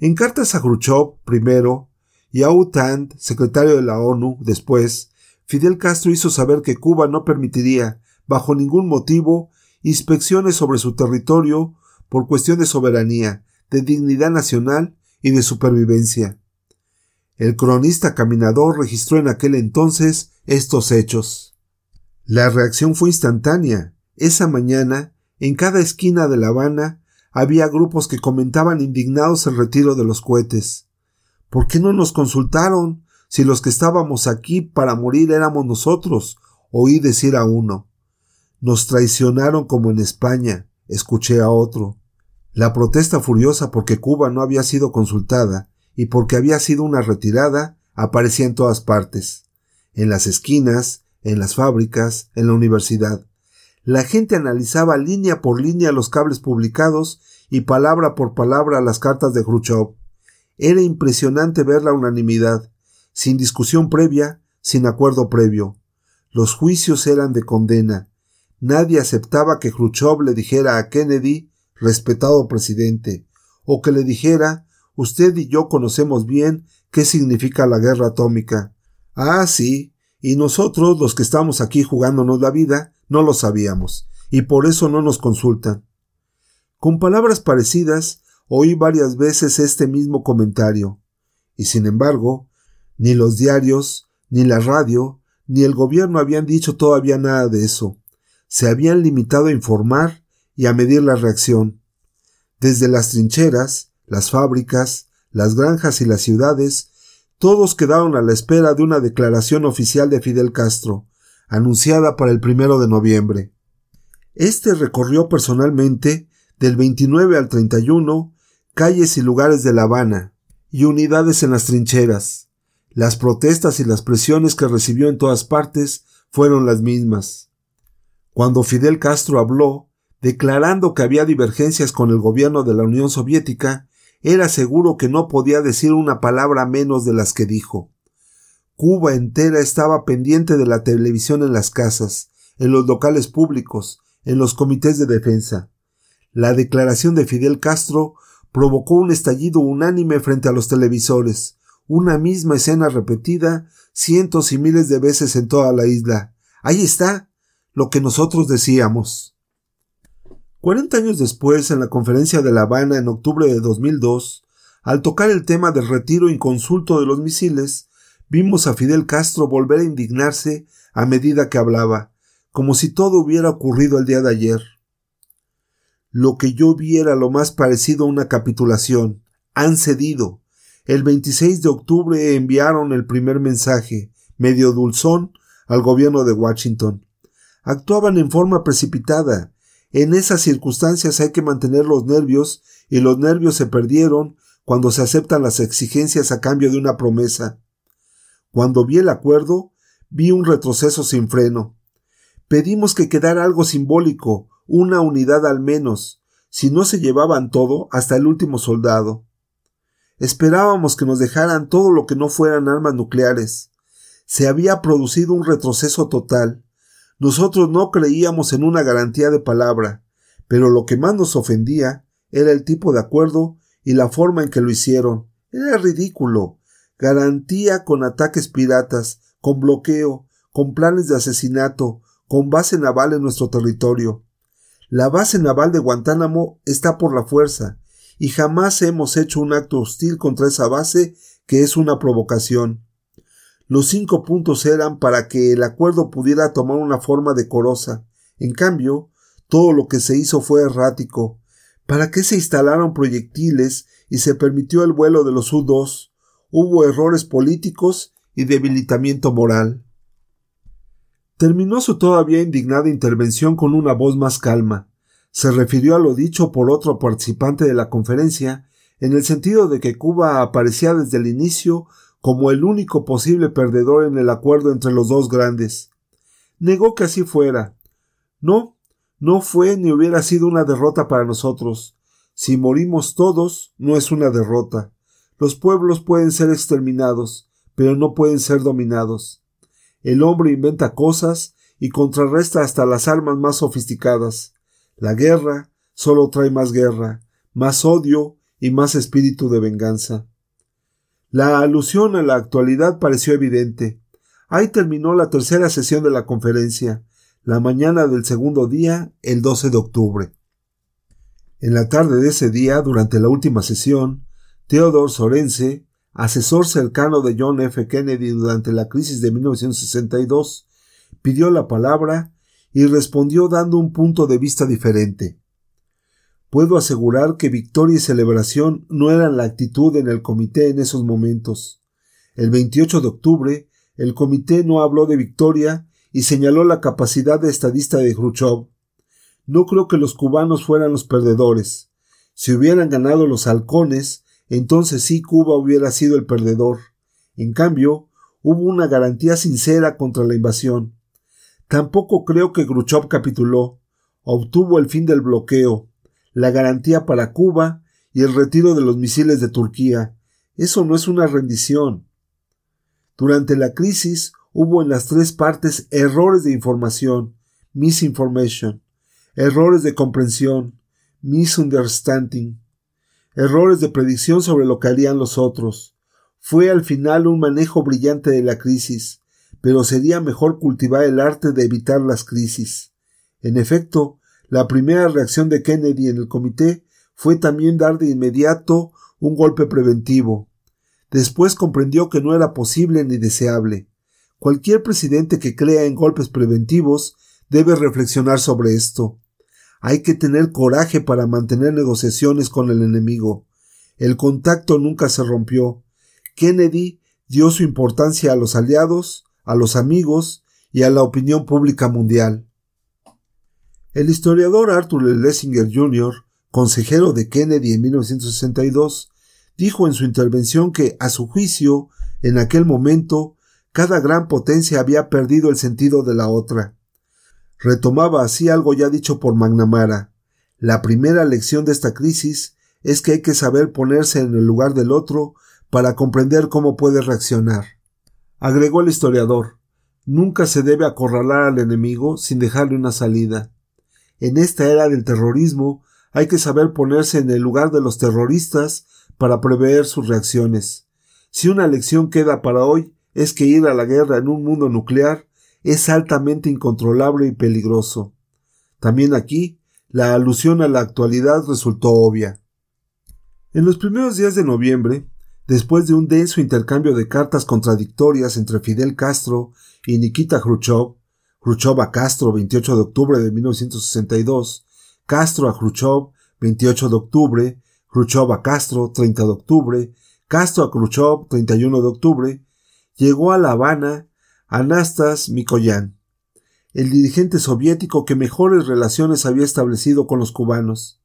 En cartas a Khrushchev, primero, y Tant, secretario de la ONU, después, Fidel Castro hizo saber que Cuba no permitiría, bajo ningún motivo, inspecciones sobre su territorio por cuestión de soberanía, de dignidad nacional y de supervivencia. El cronista caminador registró en aquel entonces estos hechos. La reacción fue instantánea. Esa mañana, en cada esquina de La Habana, había grupos que comentaban indignados el retiro de los cohetes. ¿Por qué no nos consultaron si los que estábamos aquí para morir éramos nosotros? oí decir a uno. Nos traicionaron como en España, escuché a otro. La protesta furiosa porque Cuba no había sido consultada y porque había sido una retirada aparecía en todas partes, en las esquinas, en las fábricas, en la universidad. La gente analizaba línea por línea los cables publicados y palabra por palabra las cartas de Khrushchev. Era impresionante ver la unanimidad, sin discusión previa, sin acuerdo previo. Los juicios eran de condena. Nadie aceptaba que Khrushchev le dijera a Kennedy, respetado presidente, o que le dijera, usted y yo conocemos bien qué significa la guerra atómica. Ah, sí, y nosotros, los que estamos aquí jugándonos la vida, no lo sabíamos, y por eso no nos consultan. Con palabras parecidas, oí varias veces este mismo comentario, y sin embargo, ni los diarios, ni la radio, ni el gobierno habían dicho todavía nada de eso. Se habían limitado a informar y a medir la reacción. Desde las trincheras, las fábricas, las granjas y las ciudades, todos quedaron a la espera de una declaración oficial de Fidel Castro, anunciada para el primero de noviembre. Este recorrió personalmente, del 29 al 31, calles y lugares de La Habana, y unidades en las trincheras. Las protestas y las presiones que recibió en todas partes fueron las mismas. Cuando Fidel Castro habló, declarando que había divergencias con el gobierno de la Unión Soviética, era seguro que no podía decir una palabra menos de las que dijo. Cuba entera estaba pendiente de la televisión en las casas, en los locales públicos, en los comités de defensa. La declaración de Fidel Castro provocó un estallido unánime frente a los televisores, una misma escena repetida cientos y miles de veces en toda la isla. Ahí está lo que nosotros decíamos. Cuarenta años después, en la conferencia de La Habana en octubre de 2002, al tocar el tema del retiro inconsulto de los misiles, vimos a Fidel Castro volver a indignarse a medida que hablaba, como si todo hubiera ocurrido el día de ayer. Lo que yo vi era lo más parecido a una capitulación. Han cedido. El 26 de octubre enviaron el primer mensaje, medio dulzón, al gobierno de Washington. Actuaban en forma precipitada, en esas circunstancias hay que mantener los nervios y los nervios se perdieron cuando se aceptan las exigencias a cambio de una promesa. Cuando vi el acuerdo, vi un retroceso sin freno. Pedimos que quedara algo simbólico, una unidad al menos, si no se llevaban todo hasta el último soldado. Esperábamos que nos dejaran todo lo que no fueran armas nucleares. Se había producido un retroceso total. Nosotros no creíamos en una garantía de palabra, pero lo que más nos ofendía era el tipo de acuerdo y la forma en que lo hicieron. Era ridículo. Garantía con ataques piratas, con bloqueo, con planes de asesinato, con base naval en nuestro territorio. La base naval de Guantánamo está por la fuerza, y jamás hemos hecho un acto hostil contra esa base que es una provocación. Los cinco puntos eran para que el acuerdo pudiera tomar una forma decorosa. En cambio, todo lo que se hizo fue errático. ¿Para qué se instalaron proyectiles y se permitió el vuelo de los U-2? Hubo errores políticos y debilitamiento moral. Terminó su todavía indignada intervención con una voz más calma. Se refirió a lo dicho por otro participante de la conferencia, en el sentido de que Cuba aparecía desde el inicio como el único posible perdedor en el acuerdo entre los dos grandes. Negó que así fuera. No, no fue ni hubiera sido una derrota para nosotros. Si morimos todos, no es una derrota. Los pueblos pueden ser exterminados, pero no pueden ser dominados. El hombre inventa cosas y contrarresta hasta las armas más sofisticadas. La guerra solo trae más guerra, más odio y más espíritu de venganza. La alusión a la actualidad pareció evidente. Ahí terminó la tercera sesión de la conferencia, la mañana del segundo día, el 12 de octubre. En la tarde de ese día, durante la última sesión, Theodor Sorense, asesor cercano de John F. Kennedy durante la crisis de 1962, pidió la palabra y respondió dando un punto de vista diferente. Puedo asegurar que victoria y celebración no eran la actitud en el comité en esos momentos. El 28 de octubre, el comité no habló de victoria y señaló la capacidad de estadista de Khrushchev. No creo que los cubanos fueran los perdedores. Si hubieran ganado los halcones, entonces sí Cuba hubiera sido el perdedor. En cambio, hubo una garantía sincera contra la invasión. Tampoco creo que Khrushchev capituló. Obtuvo el fin del bloqueo, la garantía para Cuba y el retiro de los misiles de Turquía. Eso no es una rendición. Durante la crisis hubo en las tres partes errores de información, misinformation, errores de comprensión, misunderstanding, errores de predicción sobre lo que harían los otros. Fue al final un manejo brillante de la crisis, pero sería mejor cultivar el arte de evitar las crisis. En efecto, la primera reacción de Kennedy en el comité fue también dar de inmediato un golpe preventivo. Después comprendió que no era posible ni deseable. Cualquier presidente que crea en golpes preventivos debe reflexionar sobre esto. Hay que tener coraje para mantener negociaciones con el enemigo. El contacto nunca se rompió. Kennedy dio su importancia a los aliados, a los amigos y a la opinión pública mundial. El historiador Arthur Lessinger Jr., consejero de Kennedy en 1962, dijo en su intervención que, a su juicio, en aquel momento, cada gran potencia había perdido el sentido de la otra. Retomaba así algo ya dicho por McNamara. La primera lección de esta crisis es que hay que saber ponerse en el lugar del otro para comprender cómo puede reaccionar. Agregó el historiador, nunca se debe acorralar al enemigo sin dejarle una salida. En esta era del terrorismo hay que saber ponerse en el lugar de los terroristas para prever sus reacciones. Si una lección queda para hoy es que ir a la guerra en un mundo nuclear es altamente incontrolable y peligroso. También aquí la alusión a la actualidad resultó obvia. En los primeros días de noviembre, después de un denso intercambio de cartas contradictorias entre Fidel Castro y Nikita Khrushchev, Khrushchev a Castro 28 de octubre de 1962, Castro a Khrushchev 28 de octubre, Khrushchev a Castro 30 de octubre, Castro a Khrushchev 31 de octubre, llegó a La Habana Anastas Mikoyan, el dirigente soviético que mejores relaciones había establecido con los cubanos.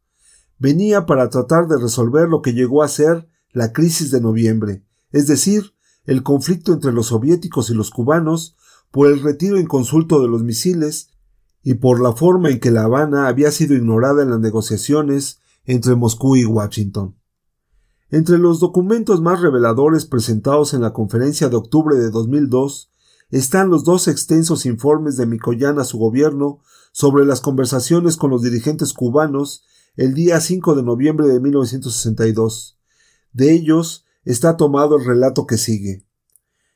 Venía para tratar de resolver lo que llegó a ser la crisis de noviembre, es decir, el conflicto entre los soviéticos y los cubanos por el retiro inconsulto de los misiles y por la forma en que La Habana había sido ignorada en las negociaciones entre Moscú y Washington. Entre los documentos más reveladores presentados en la conferencia de octubre de 2002 están los dos extensos informes de Micoyán a su gobierno sobre las conversaciones con los dirigentes cubanos el día 5 de noviembre de 1962. De ellos está tomado el relato que sigue.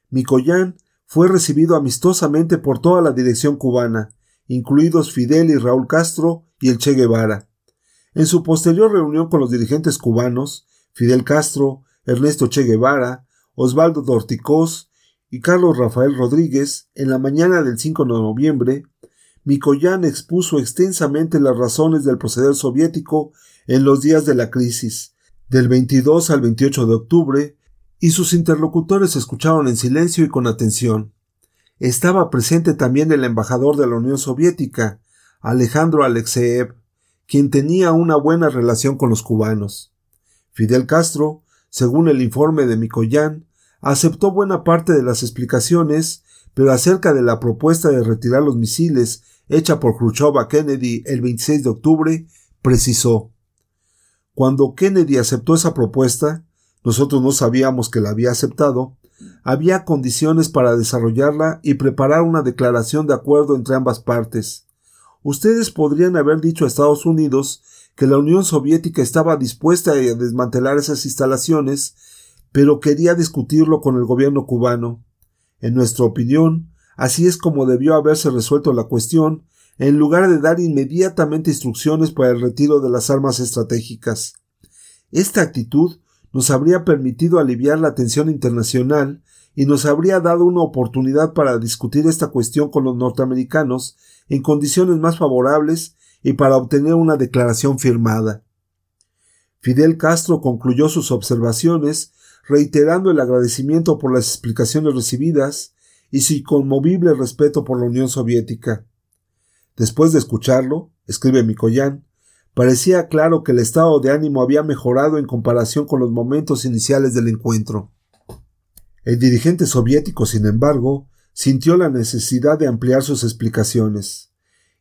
Micoyán fue recibido amistosamente por toda la dirección cubana, incluidos Fidel y Raúl Castro y el Che Guevara. En su posterior reunión con los dirigentes cubanos, Fidel Castro, Ernesto Che Guevara, Osvaldo Dorticós y Carlos Rafael Rodríguez, en la mañana del 5 de noviembre, Micoyán expuso extensamente las razones del proceder soviético en los días de la crisis, del 22 al 28 de octubre, y sus interlocutores escucharon en silencio y con atención. Estaba presente también el embajador de la Unión Soviética, Alejandro Alexeev, quien tenía una buena relación con los cubanos. Fidel Castro, según el informe de Mikoyan, aceptó buena parte de las explicaciones, pero acerca de la propuesta de retirar los misiles hecha por Khrushchev a Kennedy el 26 de octubre, precisó Cuando Kennedy aceptó esa propuesta, nosotros no sabíamos que la había aceptado, había condiciones para desarrollarla y preparar una declaración de acuerdo entre ambas partes. Ustedes podrían haber dicho a Estados Unidos que la Unión Soviética estaba dispuesta a desmantelar esas instalaciones, pero quería discutirlo con el gobierno cubano. En nuestra opinión, así es como debió haberse resuelto la cuestión, en lugar de dar inmediatamente instrucciones para el retiro de las armas estratégicas. Esta actitud nos habría permitido aliviar la tensión internacional y nos habría dado una oportunidad para discutir esta cuestión con los norteamericanos en condiciones más favorables y para obtener una declaración firmada. Fidel Castro concluyó sus observaciones reiterando el agradecimiento por las explicaciones recibidas y su inconmovible respeto por la Unión Soviética. Después de escucharlo, escribe Mikoyan, parecía claro que el estado de ánimo había mejorado en comparación con los momentos iniciales del encuentro. El dirigente soviético, sin embargo, sintió la necesidad de ampliar sus explicaciones.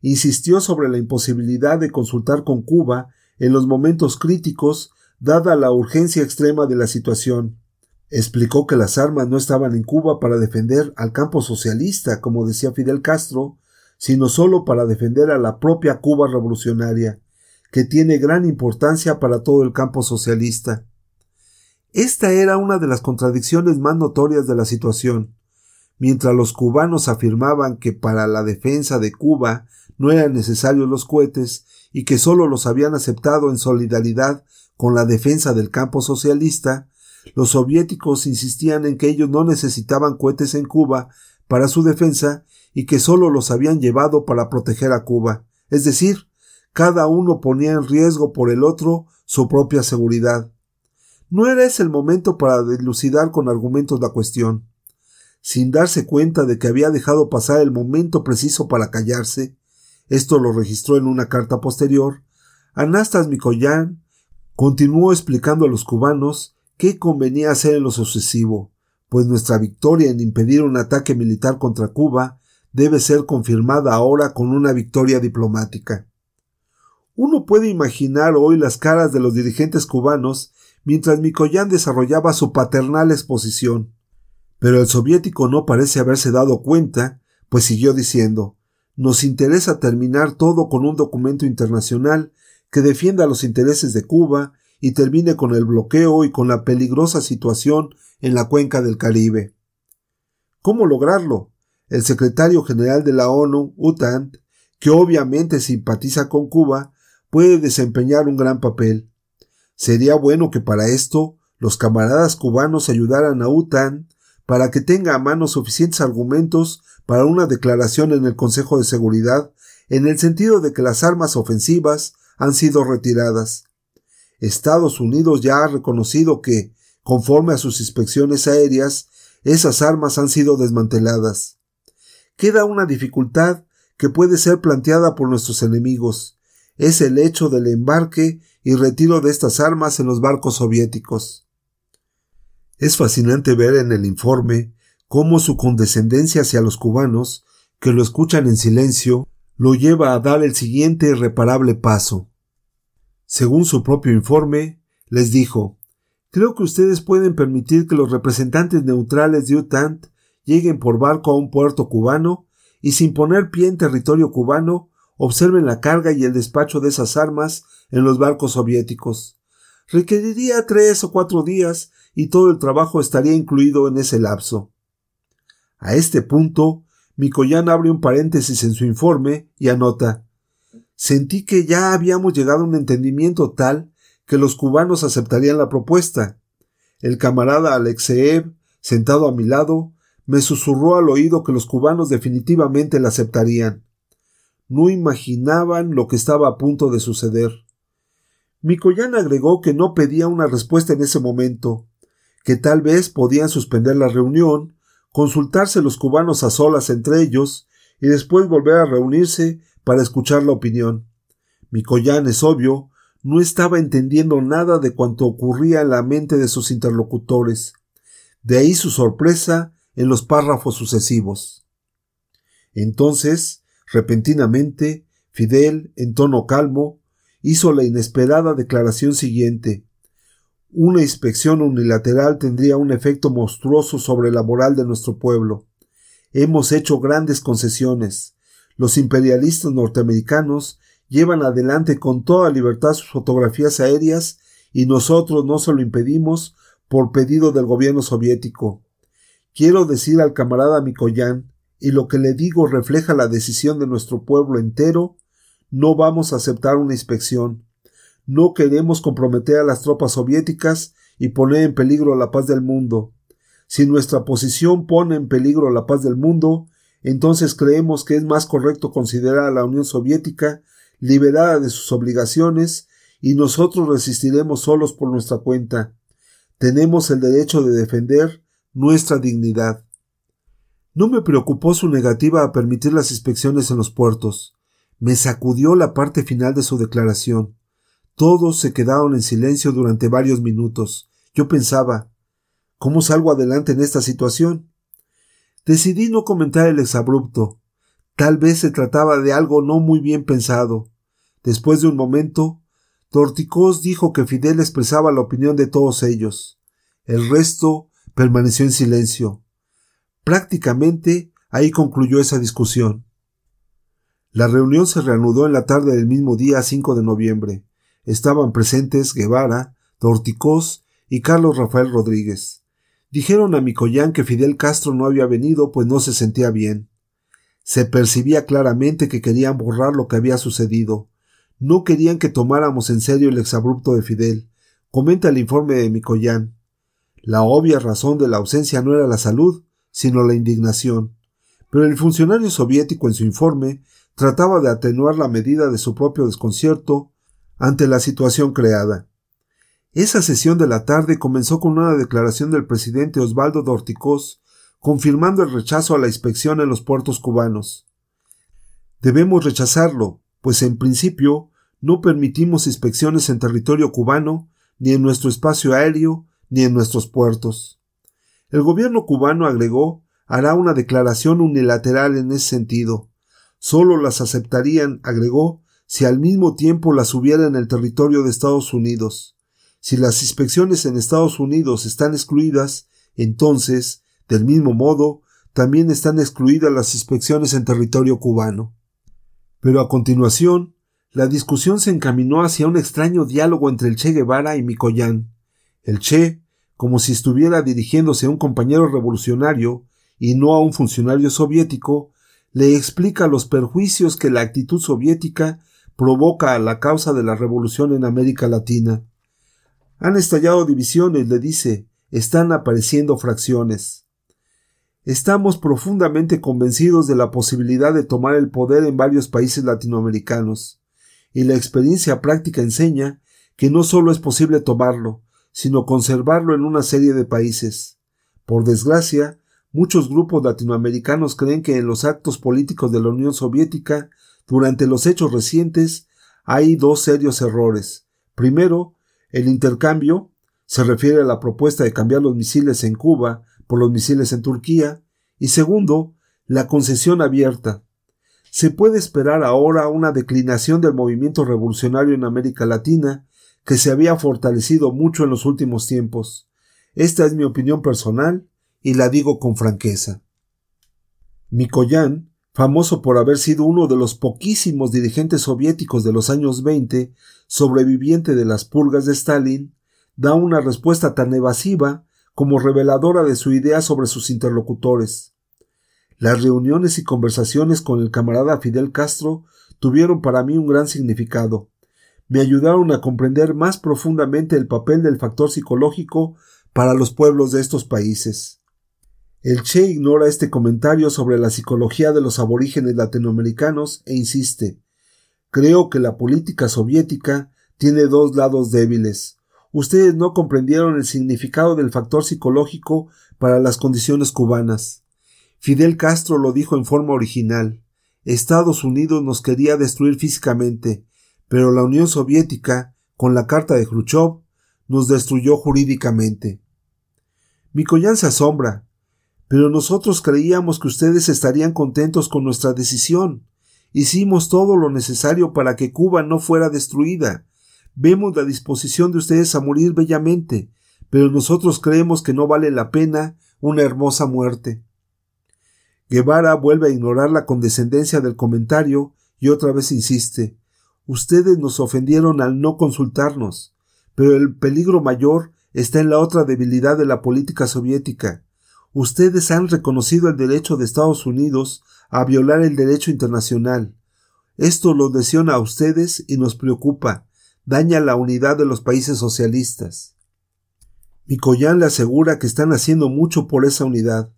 Insistió sobre la imposibilidad de consultar con Cuba en los momentos críticos, dada la urgencia extrema de la situación. Explicó que las armas no estaban en Cuba para defender al campo socialista, como decía Fidel Castro, sino solo para defender a la propia Cuba revolucionaria, que tiene gran importancia para todo el campo socialista. Esta era una de las contradicciones más notorias de la situación. Mientras los cubanos afirmaban que para la defensa de Cuba no eran necesarios los cohetes y que sólo los habían aceptado en solidaridad con la defensa del campo socialista, los soviéticos insistían en que ellos no necesitaban cohetes en Cuba para su defensa y que sólo los habían llevado para proteger a Cuba. Es decir, cada uno ponía en riesgo por el otro su propia seguridad. No era ese el momento para dilucidar con argumentos la cuestión. Sin darse cuenta de que había dejado pasar el momento preciso para callarse, esto lo registró en una carta posterior, Anastas Mikoyan continuó explicando a los cubanos qué convenía hacer en lo sucesivo, pues nuestra victoria en impedir un ataque militar contra Cuba debe ser confirmada ahora con una victoria diplomática. Uno puede imaginar hoy las caras de los dirigentes cubanos mientras Mikoyan desarrollaba su paternal exposición. Pero el soviético no parece haberse dado cuenta, pues siguió diciendo Nos interesa terminar todo con un documento internacional que defienda los intereses de Cuba y termine con el bloqueo y con la peligrosa situación en la cuenca del Caribe. ¿Cómo lograrlo? El secretario general de la ONU, UTANT, que obviamente simpatiza con Cuba, puede desempeñar un gran papel. Sería bueno que para esto los camaradas cubanos ayudaran a UTAN para que tenga a mano suficientes argumentos para una declaración en el Consejo de Seguridad en el sentido de que las armas ofensivas han sido retiradas. Estados Unidos ya ha reconocido que, conforme a sus inspecciones aéreas, esas armas han sido desmanteladas. Queda una dificultad que puede ser planteada por nuestros enemigos. Es el hecho del embarque y retiro de estas armas en los barcos soviéticos. Es fascinante ver en el informe cómo su condescendencia hacia los cubanos, que lo escuchan en silencio, lo lleva a dar el siguiente irreparable paso. Según su propio informe, les dijo Creo que ustedes pueden permitir que los representantes neutrales de UTANT lleguen por barco a un puerto cubano y sin poner pie en territorio cubano observen la carga y el despacho de esas armas en los barcos soviéticos. Requeriría tres o cuatro días y todo el trabajo estaría incluido en ese lapso. A este punto, Mikoyan abre un paréntesis en su informe y anota Sentí que ya habíamos llegado a un entendimiento tal que los cubanos aceptarían la propuesta. El camarada Alexeev, sentado a mi lado, me susurró al oído que los cubanos definitivamente la aceptarían no imaginaban lo que estaba a punto de suceder. Mikoyan agregó que no pedía una respuesta en ese momento, que tal vez podían suspender la reunión, consultarse los cubanos a solas entre ellos y después volver a reunirse para escuchar la opinión. Mikoyan, es obvio, no estaba entendiendo nada de cuanto ocurría en la mente de sus interlocutores. De ahí su sorpresa en los párrafos sucesivos. Entonces, Repentinamente, Fidel, en tono calmo, hizo la inesperada declaración siguiente. Una inspección unilateral tendría un efecto monstruoso sobre la moral de nuestro pueblo. Hemos hecho grandes concesiones. Los imperialistas norteamericanos llevan adelante con toda libertad sus fotografías aéreas y nosotros no se lo impedimos por pedido del gobierno soviético. Quiero decir al camarada Mikoyan y lo que le digo refleja la decisión de nuestro pueblo entero, no vamos a aceptar una inspección. No queremos comprometer a las tropas soviéticas y poner en peligro la paz del mundo. Si nuestra posición pone en peligro la paz del mundo, entonces creemos que es más correcto considerar a la Unión Soviética liberada de sus obligaciones y nosotros resistiremos solos por nuestra cuenta. Tenemos el derecho de defender nuestra dignidad. No me preocupó su negativa a permitir las inspecciones en los puertos. Me sacudió la parte final de su declaración. Todos se quedaron en silencio durante varios minutos. Yo pensaba ¿Cómo salgo adelante en esta situación? Decidí no comentar el exabrupto. Tal vez se trataba de algo no muy bien pensado. Después de un momento, Torticós dijo que Fidel expresaba la opinión de todos ellos. El resto permaneció en silencio. Prácticamente ahí concluyó esa discusión. La reunión se reanudó en la tarde del mismo día 5 de noviembre. Estaban presentes Guevara, Torticós y Carlos Rafael Rodríguez. Dijeron a Micoyán que Fidel Castro no había venido pues no se sentía bien. Se percibía claramente que querían borrar lo que había sucedido. No querían que tomáramos en serio el exabrupto de Fidel. Comenta el informe de Micoyán. La obvia razón de la ausencia no era la salud, sino la indignación. Pero el funcionario soviético en su informe trataba de atenuar la medida de su propio desconcierto ante la situación creada. Esa sesión de la tarde comenzó con una declaración del presidente Osvaldo Dorticós confirmando el rechazo a la inspección en los puertos cubanos. Debemos rechazarlo, pues en principio no permitimos inspecciones en territorio cubano, ni en nuestro espacio aéreo, ni en nuestros puertos. El gobierno cubano agregó hará una declaración unilateral en ese sentido. Solo las aceptarían, agregó, si al mismo tiempo las hubiera en el territorio de Estados Unidos. Si las inspecciones en Estados Unidos están excluidas, entonces, del mismo modo, también están excluidas las inspecciones en territorio cubano. Pero a continuación, la discusión se encaminó hacia un extraño diálogo entre el Che Guevara y Mikoyan. El Che, como si estuviera dirigiéndose a un compañero revolucionario y no a un funcionario soviético, le explica los perjuicios que la actitud soviética provoca a la causa de la revolución en América Latina. Han estallado divisiones, le dice, están apareciendo fracciones. Estamos profundamente convencidos de la posibilidad de tomar el poder en varios países latinoamericanos, y la experiencia práctica enseña que no solo es posible tomarlo, sino conservarlo en una serie de países. Por desgracia, muchos grupos latinoamericanos creen que en los actos políticos de la Unión Soviética, durante los hechos recientes, hay dos serios errores. Primero, el intercambio se refiere a la propuesta de cambiar los misiles en Cuba por los misiles en Turquía, y segundo, la concesión abierta. Se puede esperar ahora una declinación del movimiento revolucionario en América Latina, que se había fortalecido mucho en los últimos tiempos. Esta es mi opinión personal y la digo con franqueza. Mikoyan famoso por haber sido uno de los poquísimos dirigentes soviéticos de los años 20, sobreviviente de las purgas de Stalin, da una respuesta tan evasiva como reveladora de su idea sobre sus interlocutores. Las reuniones y conversaciones con el camarada Fidel Castro tuvieron para mí un gran significado. Me ayudaron a comprender más profundamente el papel del factor psicológico para los pueblos de estos países. El Che ignora este comentario sobre la psicología de los aborígenes latinoamericanos e insiste Creo que la política soviética tiene dos lados débiles. Ustedes no comprendieron el significado del factor psicológico para las condiciones cubanas. Fidel Castro lo dijo en forma original. Estados Unidos nos quería destruir físicamente, pero la Unión Soviética, con la carta de Khrushchev, nos destruyó jurídicamente. Mikoyan se asombra, pero nosotros creíamos que ustedes estarían contentos con nuestra decisión. Hicimos todo lo necesario para que Cuba no fuera destruida. Vemos la disposición de ustedes a morir bellamente, pero nosotros creemos que no vale la pena una hermosa muerte. Guevara vuelve a ignorar la condescendencia del comentario y otra vez insiste. Ustedes nos ofendieron al no consultarnos, pero el peligro mayor está en la otra debilidad de la política soviética, Ustedes han reconocido el derecho de Estados Unidos a violar el derecho internacional. Esto lo lesiona a ustedes y nos preocupa, daña la unidad de los países socialistas. Mikoyan le asegura que están haciendo mucho por esa unidad.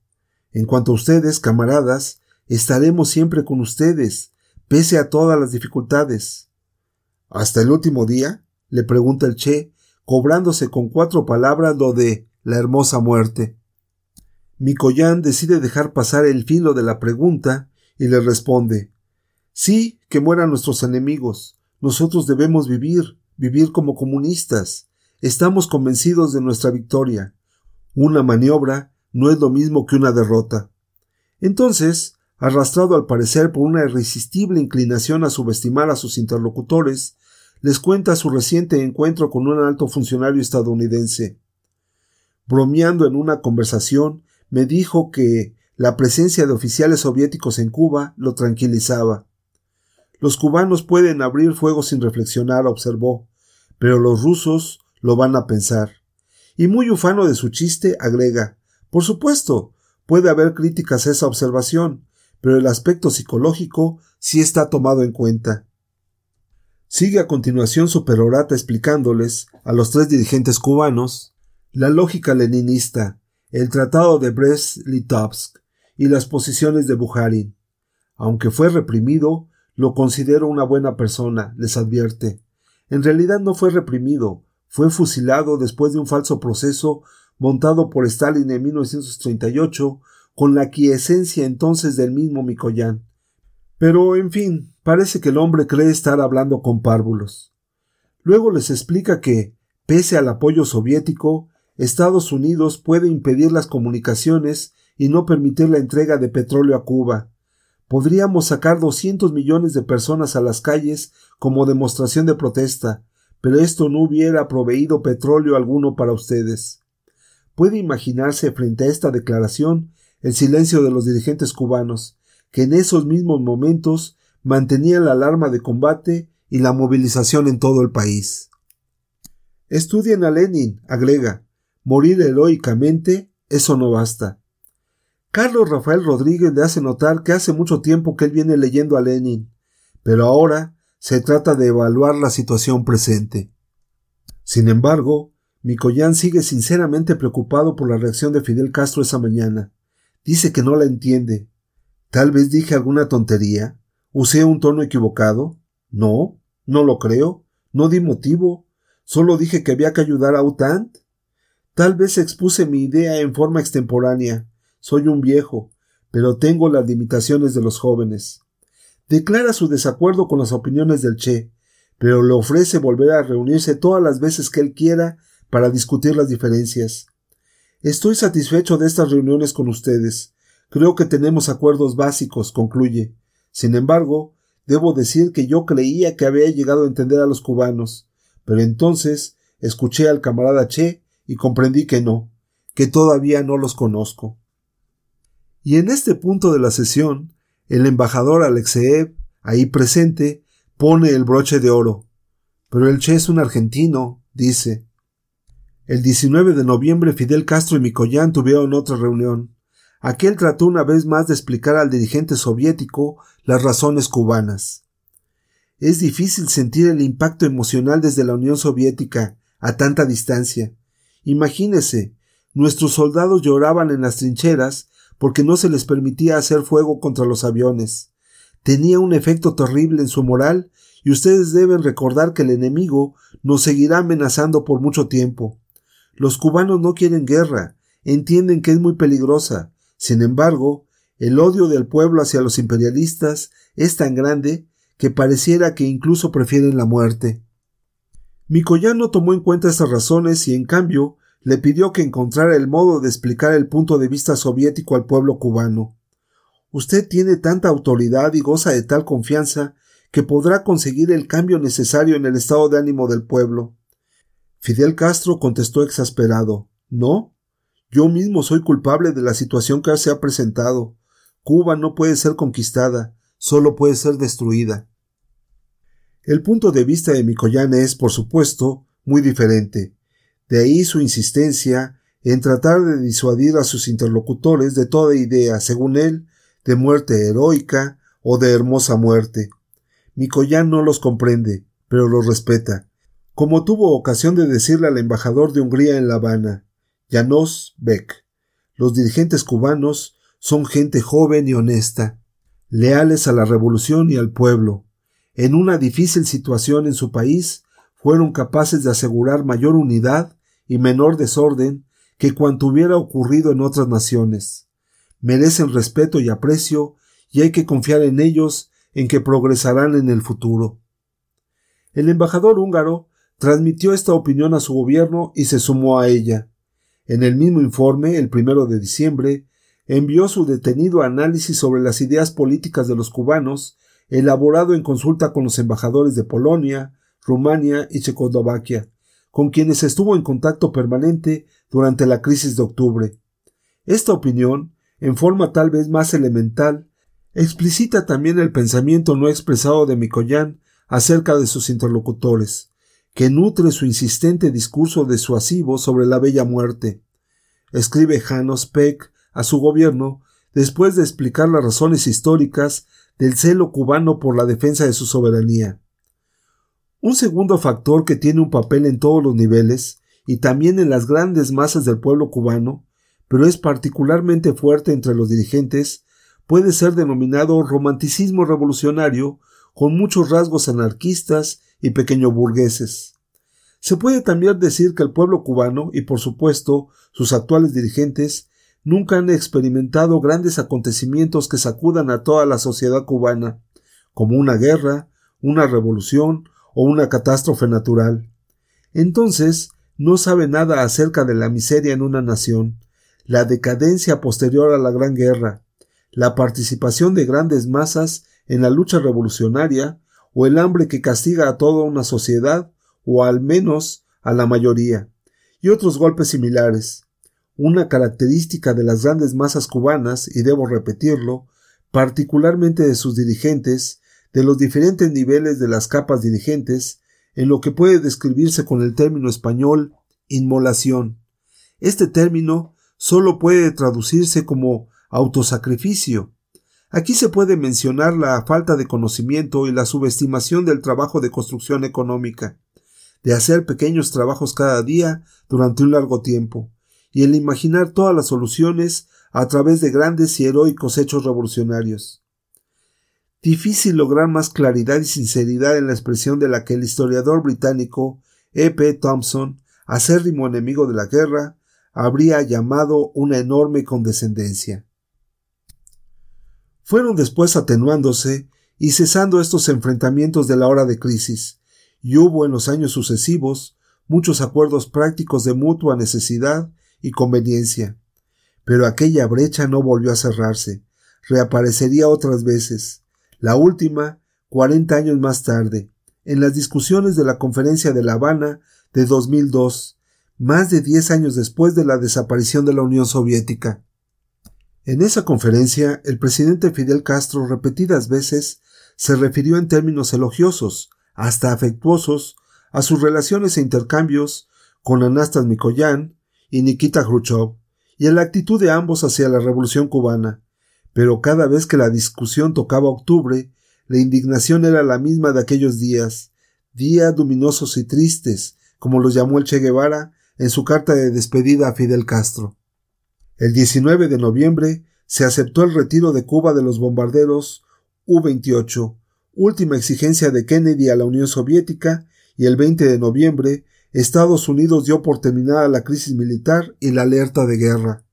En cuanto a ustedes, camaradas, estaremos siempre con ustedes, pese a todas las dificultades. ¿Hasta el último día? le pregunta el Che, cobrándose con cuatro palabras lo de la hermosa muerte. Mikoyan decide dejar pasar el filo de la pregunta y le responde Sí, que mueran nuestros enemigos. Nosotros debemos vivir, vivir como comunistas. Estamos convencidos de nuestra victoria. Una maniobra no es lo mismo que una derrota. Entonces, arrastrado al parecer por una irresistible inclinación a subestimar a sus interlocutores, les cuenta su reciente encuentro con un alto funcionario estadounidense. Bromeando en una conversación, me dijo que la presencia de oficiales soviéticos en Cuba lo tranquilizaba. Los cubanos pueden abrir fuego sin reflexionar, observó, pero los rusos lo van a pensar. Y muy ufano de su chiste, agrega Por supuesto, puede haber críticas a esa observación, pero el aspecto psicológico sí está tomado en cuenta. Sigue a continuación su perorata explicándoles a los tres dirigentes cubanos la lógica leninista, el tratado de Brest-Litovsk y las posiciones de Bukharin. Aunque fue reprimido, lo considero una buena persona, les advierte. En realidad no fue reprimido, fue fusilado después de un falso proceso montado por Stalin en 1938 con la quiesencia entonces del mismo Mikoyan. Pero, en fin, parece que el hombre cree estar hablando con párvulos. Luego les explica que, pese al apoyo soviético, Estados Unidos puede impedir las comunicaciones y no permitir la entrega de petróleo a Cuba, Podríamos sacar 200 millones de personas a las calles como demostración de protesta, pero esto no hubiera proveído petróleo alguno para ustedes. Puede imaginarse frente a esta declaración el silencio de los dirigentes cubanos, que en esos mismos momentos mantenían la alarma de combate y la movilización en todo el país. Estudien a Lenin, agrega. Morir heroicamente, eso no basta. Carlos Rafael Rodríguez le hace notar que hace mucho tiempo que él viene leyendo a Lenin, pero ahora se trata de evaluar la situación presente. Sin embargo, Mikoyan sigue sinceramente preocupado por la reacción de Fidel Castro esa mañana. Dice que no la entiende. Tal vez dije alguna tontería. ¿Usé un tono equivocado? No, no lo creo. No di motivo. Solo dije que había que ayudar a Utant. Tal vez expuse mi idea en forma extemporánea. Soy un viejo, pero tengo las limitaciones de los jóvenes. Declara su desacuerdo con las opiniones del Che, pero le ofrece volver a reunirse todas las veces que él quiera para discutir las diferencias. Estoy satisfecho de estas reuniones con ustedes. Creo que tenemos acuerdos básicos, concluye. Sin embargo, debo decir que yo creía que había llegado a entender a los cubanos, pero entonces escuché al camarada Che y comprendí que no, que todavía no los conozco. Y en este punto de la sesión, el embajador Alexeev, ahí presente, pone el broche de oro. Pero el Che es un argentino, dice. El 19 de noviembre Fidel Castro y Mikoyan tuvieron otra reunión. Aquel trató una vez más de explicar al dirigente soviético las razones cubanas. Es difícil sentir el impacto emocional desde la Unión Soviética a tanta distancia. Imagínese, nuestros soldados lloraban en las trincheras porque no se les permitía hacer fuego contra los aviones. Tenía un efecto terrible en su moral y ustedes deben recordar que el enemigo nos seguirá amenazando por mucho tiempo. Los cubanos no quieren guerra, entienden que es muy peligrosa. Sin embargo, el odio del pueblo hacia los imperialistas es tan grande que pareciera que incluso prefieren la muerte. Mikoyan tomó en cuenta estas razones y en cambio le pidió que encontrara el modo de explicar el punto de vista soviético al pueblo cubano. Usted tiene tanta autoridad y goza de tal confianza que podrá conseguir el cambio necesario en el estado de ánimo del pueblo. Fidel Castro contestó exasperado No. Yo mismo soy culpable de la situación que se ha presentado. Cuba no puede ser conquistada, solo puede ser destruida. El punto de vista de Mikoyan es, por supuesto, muy diferente. De ahí su insistencia en tratar de disuadir a sus interlocutores de toda idea, según él, de muerte heroica o de hermosa muerte. Mikoyan no los comprende, pero los respeta, como tuvo ocasión de decirle al embajador de Hungría en La Habana. Janos Beck. Los dirigentes cubanos son gente joven y honesta, leales a la revolución y al pueblo. En una difícil situación en su país, fueron capaces de asegurar mayor unidad y menor desorden que cuanto hubiera ocurrido en otras naciones. Merecen respeto y aprecio y hay que confiar en ellos en que progresarán en el futuro. El embajador húngaro transmitió esta opinión a su gobierno y se sumó a ella. En el mismo informe, el primero de diciembre, envió su detenido análisis sobre las ideas políticas de los cubanos, elaborado en consulta con los embajadores de Polonia, Rumania y Checoslovaquia, con quienes estuvo en contacto permanente durante la crisis de octubre. Esta opinión, en forma tal vez más elemental, explicita también el pensamiento no expresado de Mikoyan acerca de sus interlocutores, que nutre su insistente discurso desuasivo sobre la bella muerte. Escribe Janos Peck a su gobierno después de explicar las razones históricas del celo cubano por la defensa de su soberanía. Un segundo factor que tiene un papel en todos los niveles y también en las grandes masas del pueblo cubano, pero es particularmente fuerte entre los dirigentes, puede ser denominado romanticismo revolucionario con muchos rasgos anarquistas y pequeño burgueses. Se puede también decir que el pueblo cubano y por supuesto sus actuales dirigentes nunca han experimentado grandes acontecimientos que sacudan a toda la sociedad cubana, como una guerra, una revolución o una catástrofe natural. Entonces, no sabe nada acerca de la miseria en una nación, la decadencia posterior a la Gran Guerra, la participación de grandes masas en la lucha revolucionaria o el hambre que castiga a toda una sociedad o al menos a la mayoría, y otros golpes similares. Una característica de las grandes masas cubanas, y debo repetirlo, particularmente de sus dirigentes, de los diferentes niveles de las capas dirigentes, en lo que puede describirse con el término español inmolación. Este término solo puede traducirse como autosacrificio. Aquí se puede mencionar la falta de conocimiento y la subestimación del trabajo de construcción económica, de hacer pequeños trabajos cada día durante un largo tiempo, y el imaginar todas las soluciones a través de grandes y heroicos hechos revolucionarios. Difícil lograr más claridad y sinceridad en la expresión de la que el historiador británico E. P. Thompson, acérrimo enemigo de la guerra, habría llamado una enorme condescendencia. Fueron después atenuándose y cesando estos enfrentamientos de la hora de crisis, y hubo en los años sucesivos muchos acuerdos prácticos de mutua necesidad y conveniencia. Pero aquella brecha no volvió a cerrarse, reaparecería otras veces, la última cuarenta años más tarde, en las discusiones de la Conferencia de La Habana de 2002, más de diez años después de la desaparición de la Unión Soviética. En esa conferencia, el presidente Fidel Castro repetidas veces se refirió en términos elogiosos, hasta afectuosos, a sus relaciones e intercambios con Anastas Mikoyan y Nikita Khrushchev, y a la actitud de ambos hacia la revolución cubana, pero cada vez que la discusión tocaba octubre, la indignación era la misma de aquellos días, días luminosos y tristes, como los llamó el Che Guevara en su carta de despedida a Fidel Castro. El 19 de noviembre se aceptó el retiro de Cuba de los bombarderos U-28, última exigencia de Kennedy a la Unión Soviética, y el 20 de noviembre Estados Unidos dio por terminada la crisis militar y la alerta de guerra.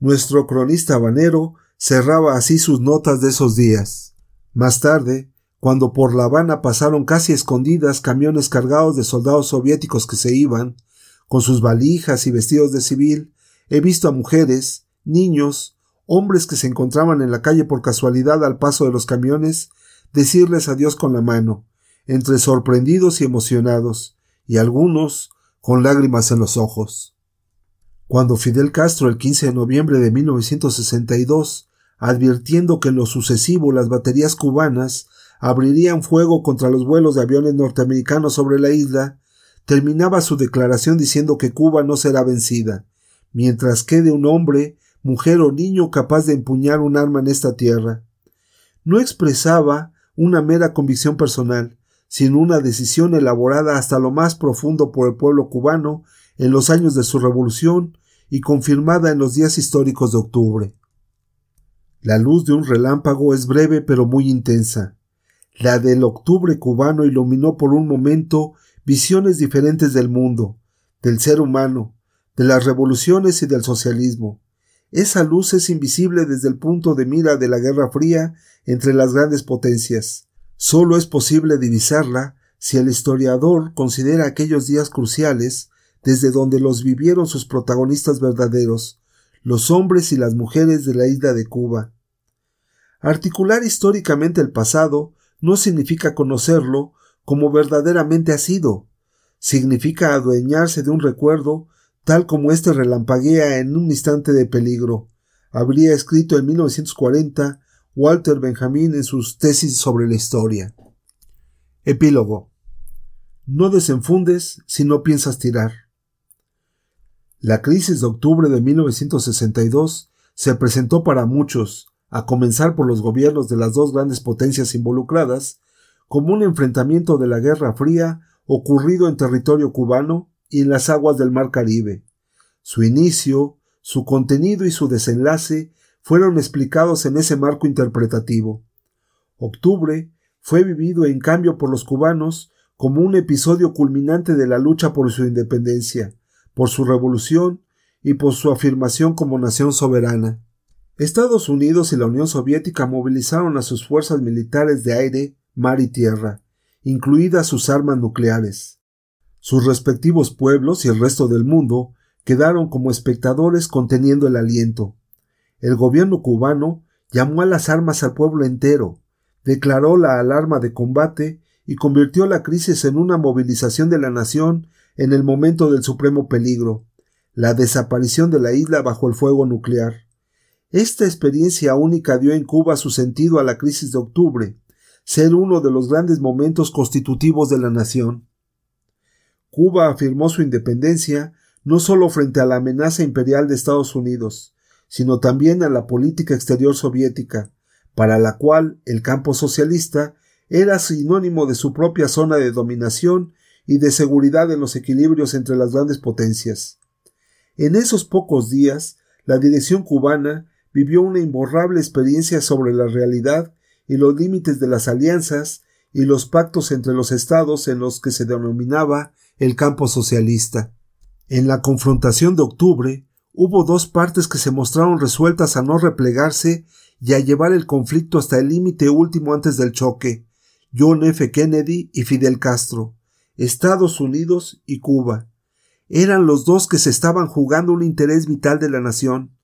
Nuestro cronista habanero cerraba así sus notas de esos días. Más tarde, cuando por La Habana pasaron casi escondidas camiones cargados de soldados soviéticos que se iban, con sus valijas y vestidos de civil, he visto a mujeres, niños, hombres que se encontraban en la calle por casualidad al paso de los camiones, decirles adiós con la mano, entre sorprendidos y emocionados, y algunos con lágrimas en los ojos. Cuando Fidel Castro el 15 de noviembre de 1962 advirtiendo que en lo sucesivo las baterías cubanas abrirían fuego contra los vuelos de aviones norteamericanos sobre la isla, terminaba su declaración diciendo que Cuba no será vencida, mientras quede un hombre, mujer o niño capaz de empuñar un arma en esta tierra. No expresaba una mera convicción personal, sino una decisión elaborada hasta lo más profundo por el pueblo cubano en los años de su revolución y confirmada en los días históricos de octubre. La luz de un relámpago es breve pero muy intensa. La del octubre cubano iluminó por un momento visiones diferentes del mundo, del ser humano, de las revoluciones y del socialismo. Esa luz es invisible desde el punto de mira de la Guerra Fría entre las grandes potencias. Solo es posible divisarla si el historiador considera aquellos días cruciales desde donde los vivieron sus protagonistas verdaderos, los hombres y las mujeres de la isla de Cuba. Articular históricamente el pasado no significa conocerlo como verdaderamente ha sido, significa adueñarse de un recuerdo tal como éste relampaguea en un instante de peligro. Habría escrito en 1940 Walter Benjamin en sus tesis sobre la historia. Epílogo. No desenfundes si no piensas tirar. La crisis de octubre de 1962 se presentó para muchos, a comenzar por los gobiernos de las dos grandes potencias involucradas, como un enfrentamiento de la Guerra Fría ocurrido en territorio cubano y en las aguas del Mar Caribe. Su inicio, su contenido y su desenlace fueron explicados en ese marco interpretativo. Octubre fue vivido en cambio por los cubanos como un episodio culminante de la lucha por su independencia, por su revolución y por su afirmación como nación soberana. Estados Unidos y la Unión Soviética movilizaron a sus fuerzas militares de aire, mar y tierra, incluidas sus armas nucleares. Sus respectivos pueblos y el resto del mundo quedaron como espectadores conteniendo el aliento. El gobierno cubano llamó a las armas al pueblo entero, declaró la alarma de combate y convirtió la crisis en una movilización de la nación en el momento del supremo peligro, la desaparición de la isla bajo el fuego nuclear. Esta experiencia única dio en Cuba su sentido a la crisis de octubre, ser uno de los grandes momentos constitutivos de la nación. Cuba afirmó su independencia no solo frente a la amenaza imperial de Estados Unidos, sino también a la política exterior soviética, para la cual el campo socialista era sinónimo de su propia zona de dominación y de seguridad en los equilibrios entre las grandes potencias. En esos pocos días, la dirección cubana vivió una imborrable experiencia sobre la realidad y los límites de las alianzas y los pactos entre los estados en los que se denominaba el campo socialista. En la confrontación de octubre hubo dos partes que se mostraron resueltas a no replegarse y a llevar el conflicto hasta el límite último antes del choque, John F. Kennedy y Fidel Castro. Estados Unidos y Cuba. Eran los dos que se estaban jugando un interés vital de la nación.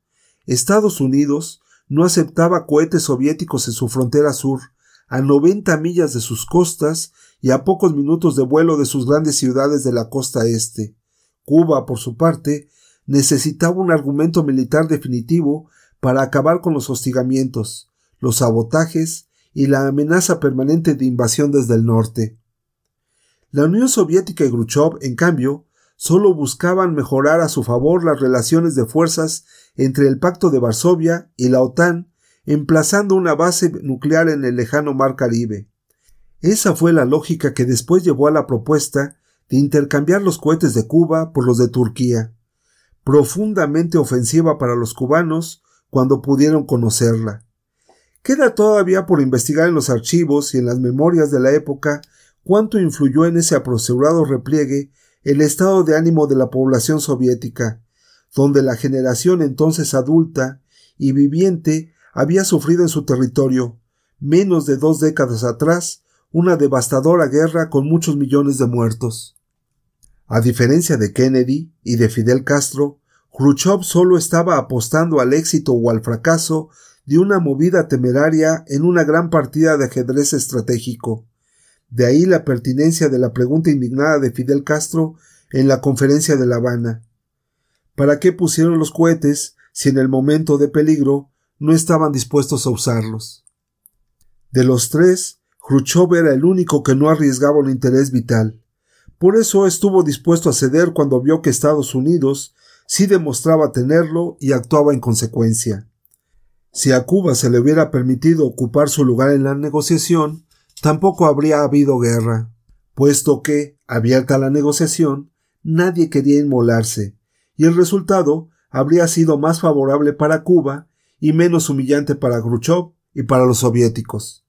Estados Unidos no aceptaba cohetes soviéticos en su frontera sur, a 90 millas de sus costas y a pocos minutos de vuelo de sus grandes ciudades de la costa este. Cuba, por su parte, necesitaba un argumento militar definitivo para acabar con los hostigamientos, los sabotajes y la amenaza permanente de invasión desde el norte. La Unión Soviética y Khrushchev, en cambio, solo buscaban mejorar a su favor las relaciones de fuerzas entre el Pacto de Varsovia y la OTAN, emplazando una base nuclear en el lejano Mar Caribe. Esa fue la lógica que después llevó a la propuesta de intercambiar los cohetes de Cuba por los de Turquía, profundamente ofensiva para los cubanos cuando pudieron conocerla. Queda todavía por investigar en los archivos y en las memorias de la época cuánto influyó en ese apresurado repliegue el estado de ánimo de la población soviética, donde la generación entonces adulta y viviente había sufrido en su territorio, menos de dos décadas atrás, una devastadora guerra con muchos millones de muertos. A diferencia de Kennedy y de Fidel Castro, Khrushchev solo estaba apostando al éxito o al fracaso de una movida temeraria en una gran partida de ajedrez estratégico, de ahí la pertinencia de la pregunta indignada de Fidel Castro en la conferencia de La Habana. ¿Para qué pusieron los cohetes si en el momento de peligro no estaban dispuestos a usarlos? De los tres, Khrushchev era el único que no arriesgaba un interés vital. Por eso estuvo dispuesto a ceder cuando vio que Estados Unidos sí demostraba tenerlo y actuaba en consecuencia. Si a Cuba se le hubiera permitido ocupar su lugar en la negociación, tampoco habría habido guerra, puesto que, abierta la negociación, nadie quería inmolarse, y el resultado habría sido más favorable para Cuba y menos humillante para Khrushchev y para los soviéticos.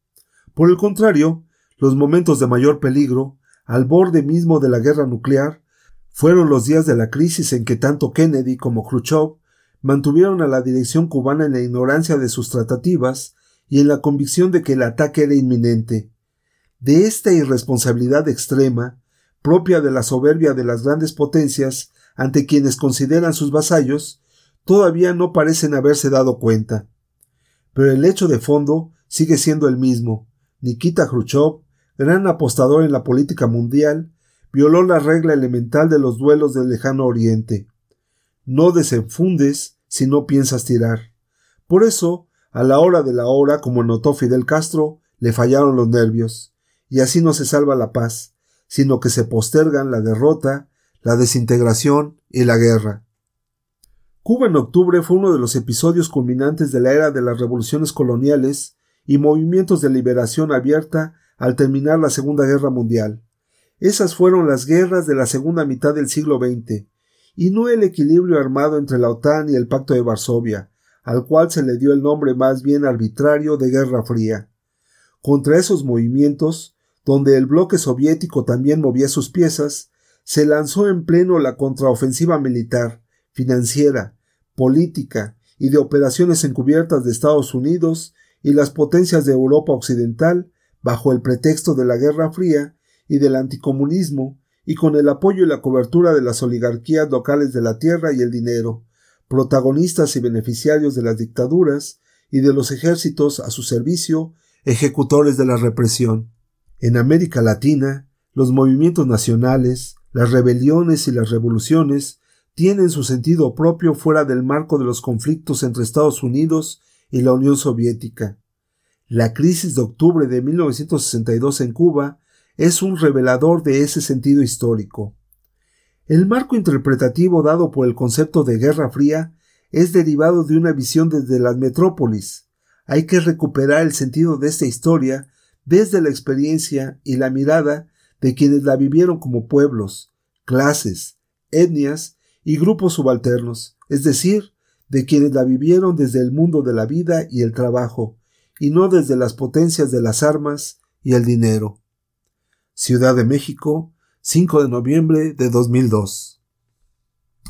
Por el contrario, los momentos de mayor peligro, al borde mismo de la guerra nuclear, fueron los días de la crisis en que tanto Kennedy como Khrushchev mantuvieron a la dirección cubana en la ignorancia de sus tratativas y en la convicción de que el ataque era inminente. De esta irresponsabilidad extrema, propia de la soberbia de las grandes potencias ante quienes consideran sus vasallos, todavía no parecen haberse dado cuenta. Pero el hecho de fondo sigue siendo el mismo. Nikita Khrushchev, gran apostador en la política mundial, violó la regla elemental de los duelos del lejano oriente. No desenfundes si no piensas tirar. Por eso, a la hora de la hora, como notó Fidel Castro, le fallaron los nervios, y así no se salva la paz, sino que se postergan la derrota, la desintegración y la guerra. Cuba en octubre fue uno de los episodios culminantes de la era de las revoluciones coloniales y movimientos de liberación abierta al terminar la Segunda Guerra Mundial. Esas fueron las guerras de la segunda mitad del siglo XX, y no el equilibrio armado entre la OTAN y el Pacto de Varsovia, al cual se le dio el nombre más bien arbitrario de Guerra Fría. Contra esos movimientos, donde el bloque soviético también movía sus piezas, se lanzó en pleno la contraofensiva militar, financiera, política y de operaciones encubiertas de Estados Unidos y las potencias de Europa Occidental bajo el pretexto de la Guerra Fría y del anticomunismo, y con el apoyo y la cobertura de las oligarquías locales de la tierra y el dinero, protagonistas y beneficiarios de las dictaduras y de los ejércitos a su servicio, ejecutores de la represión. En América Latina, los movimientos nacionales, las rebeliones y las revoluciones tienen su sentido propio fuera del marco de los conflictos entre Estados Unidos y la Unión Soviética. La crisis de octubre de 1962 en Cuba es un revelador de ese sentido histórico. El marco interpretativo dado por el concepto de Guerra Fría es derivado de una visión desde las metrópolis. Hay que recuperar el sentido de esta historia desde la experiencia y la mirada de quienes la vivieron como pueblos, clases, etnias y grupos subalternos, es decir, de quienes la vivieron desde el mundo de la vida y el trabajo, y no desde las potencias de las armas y el dinero. Ciudad de México, 5 de noviembre de 2002.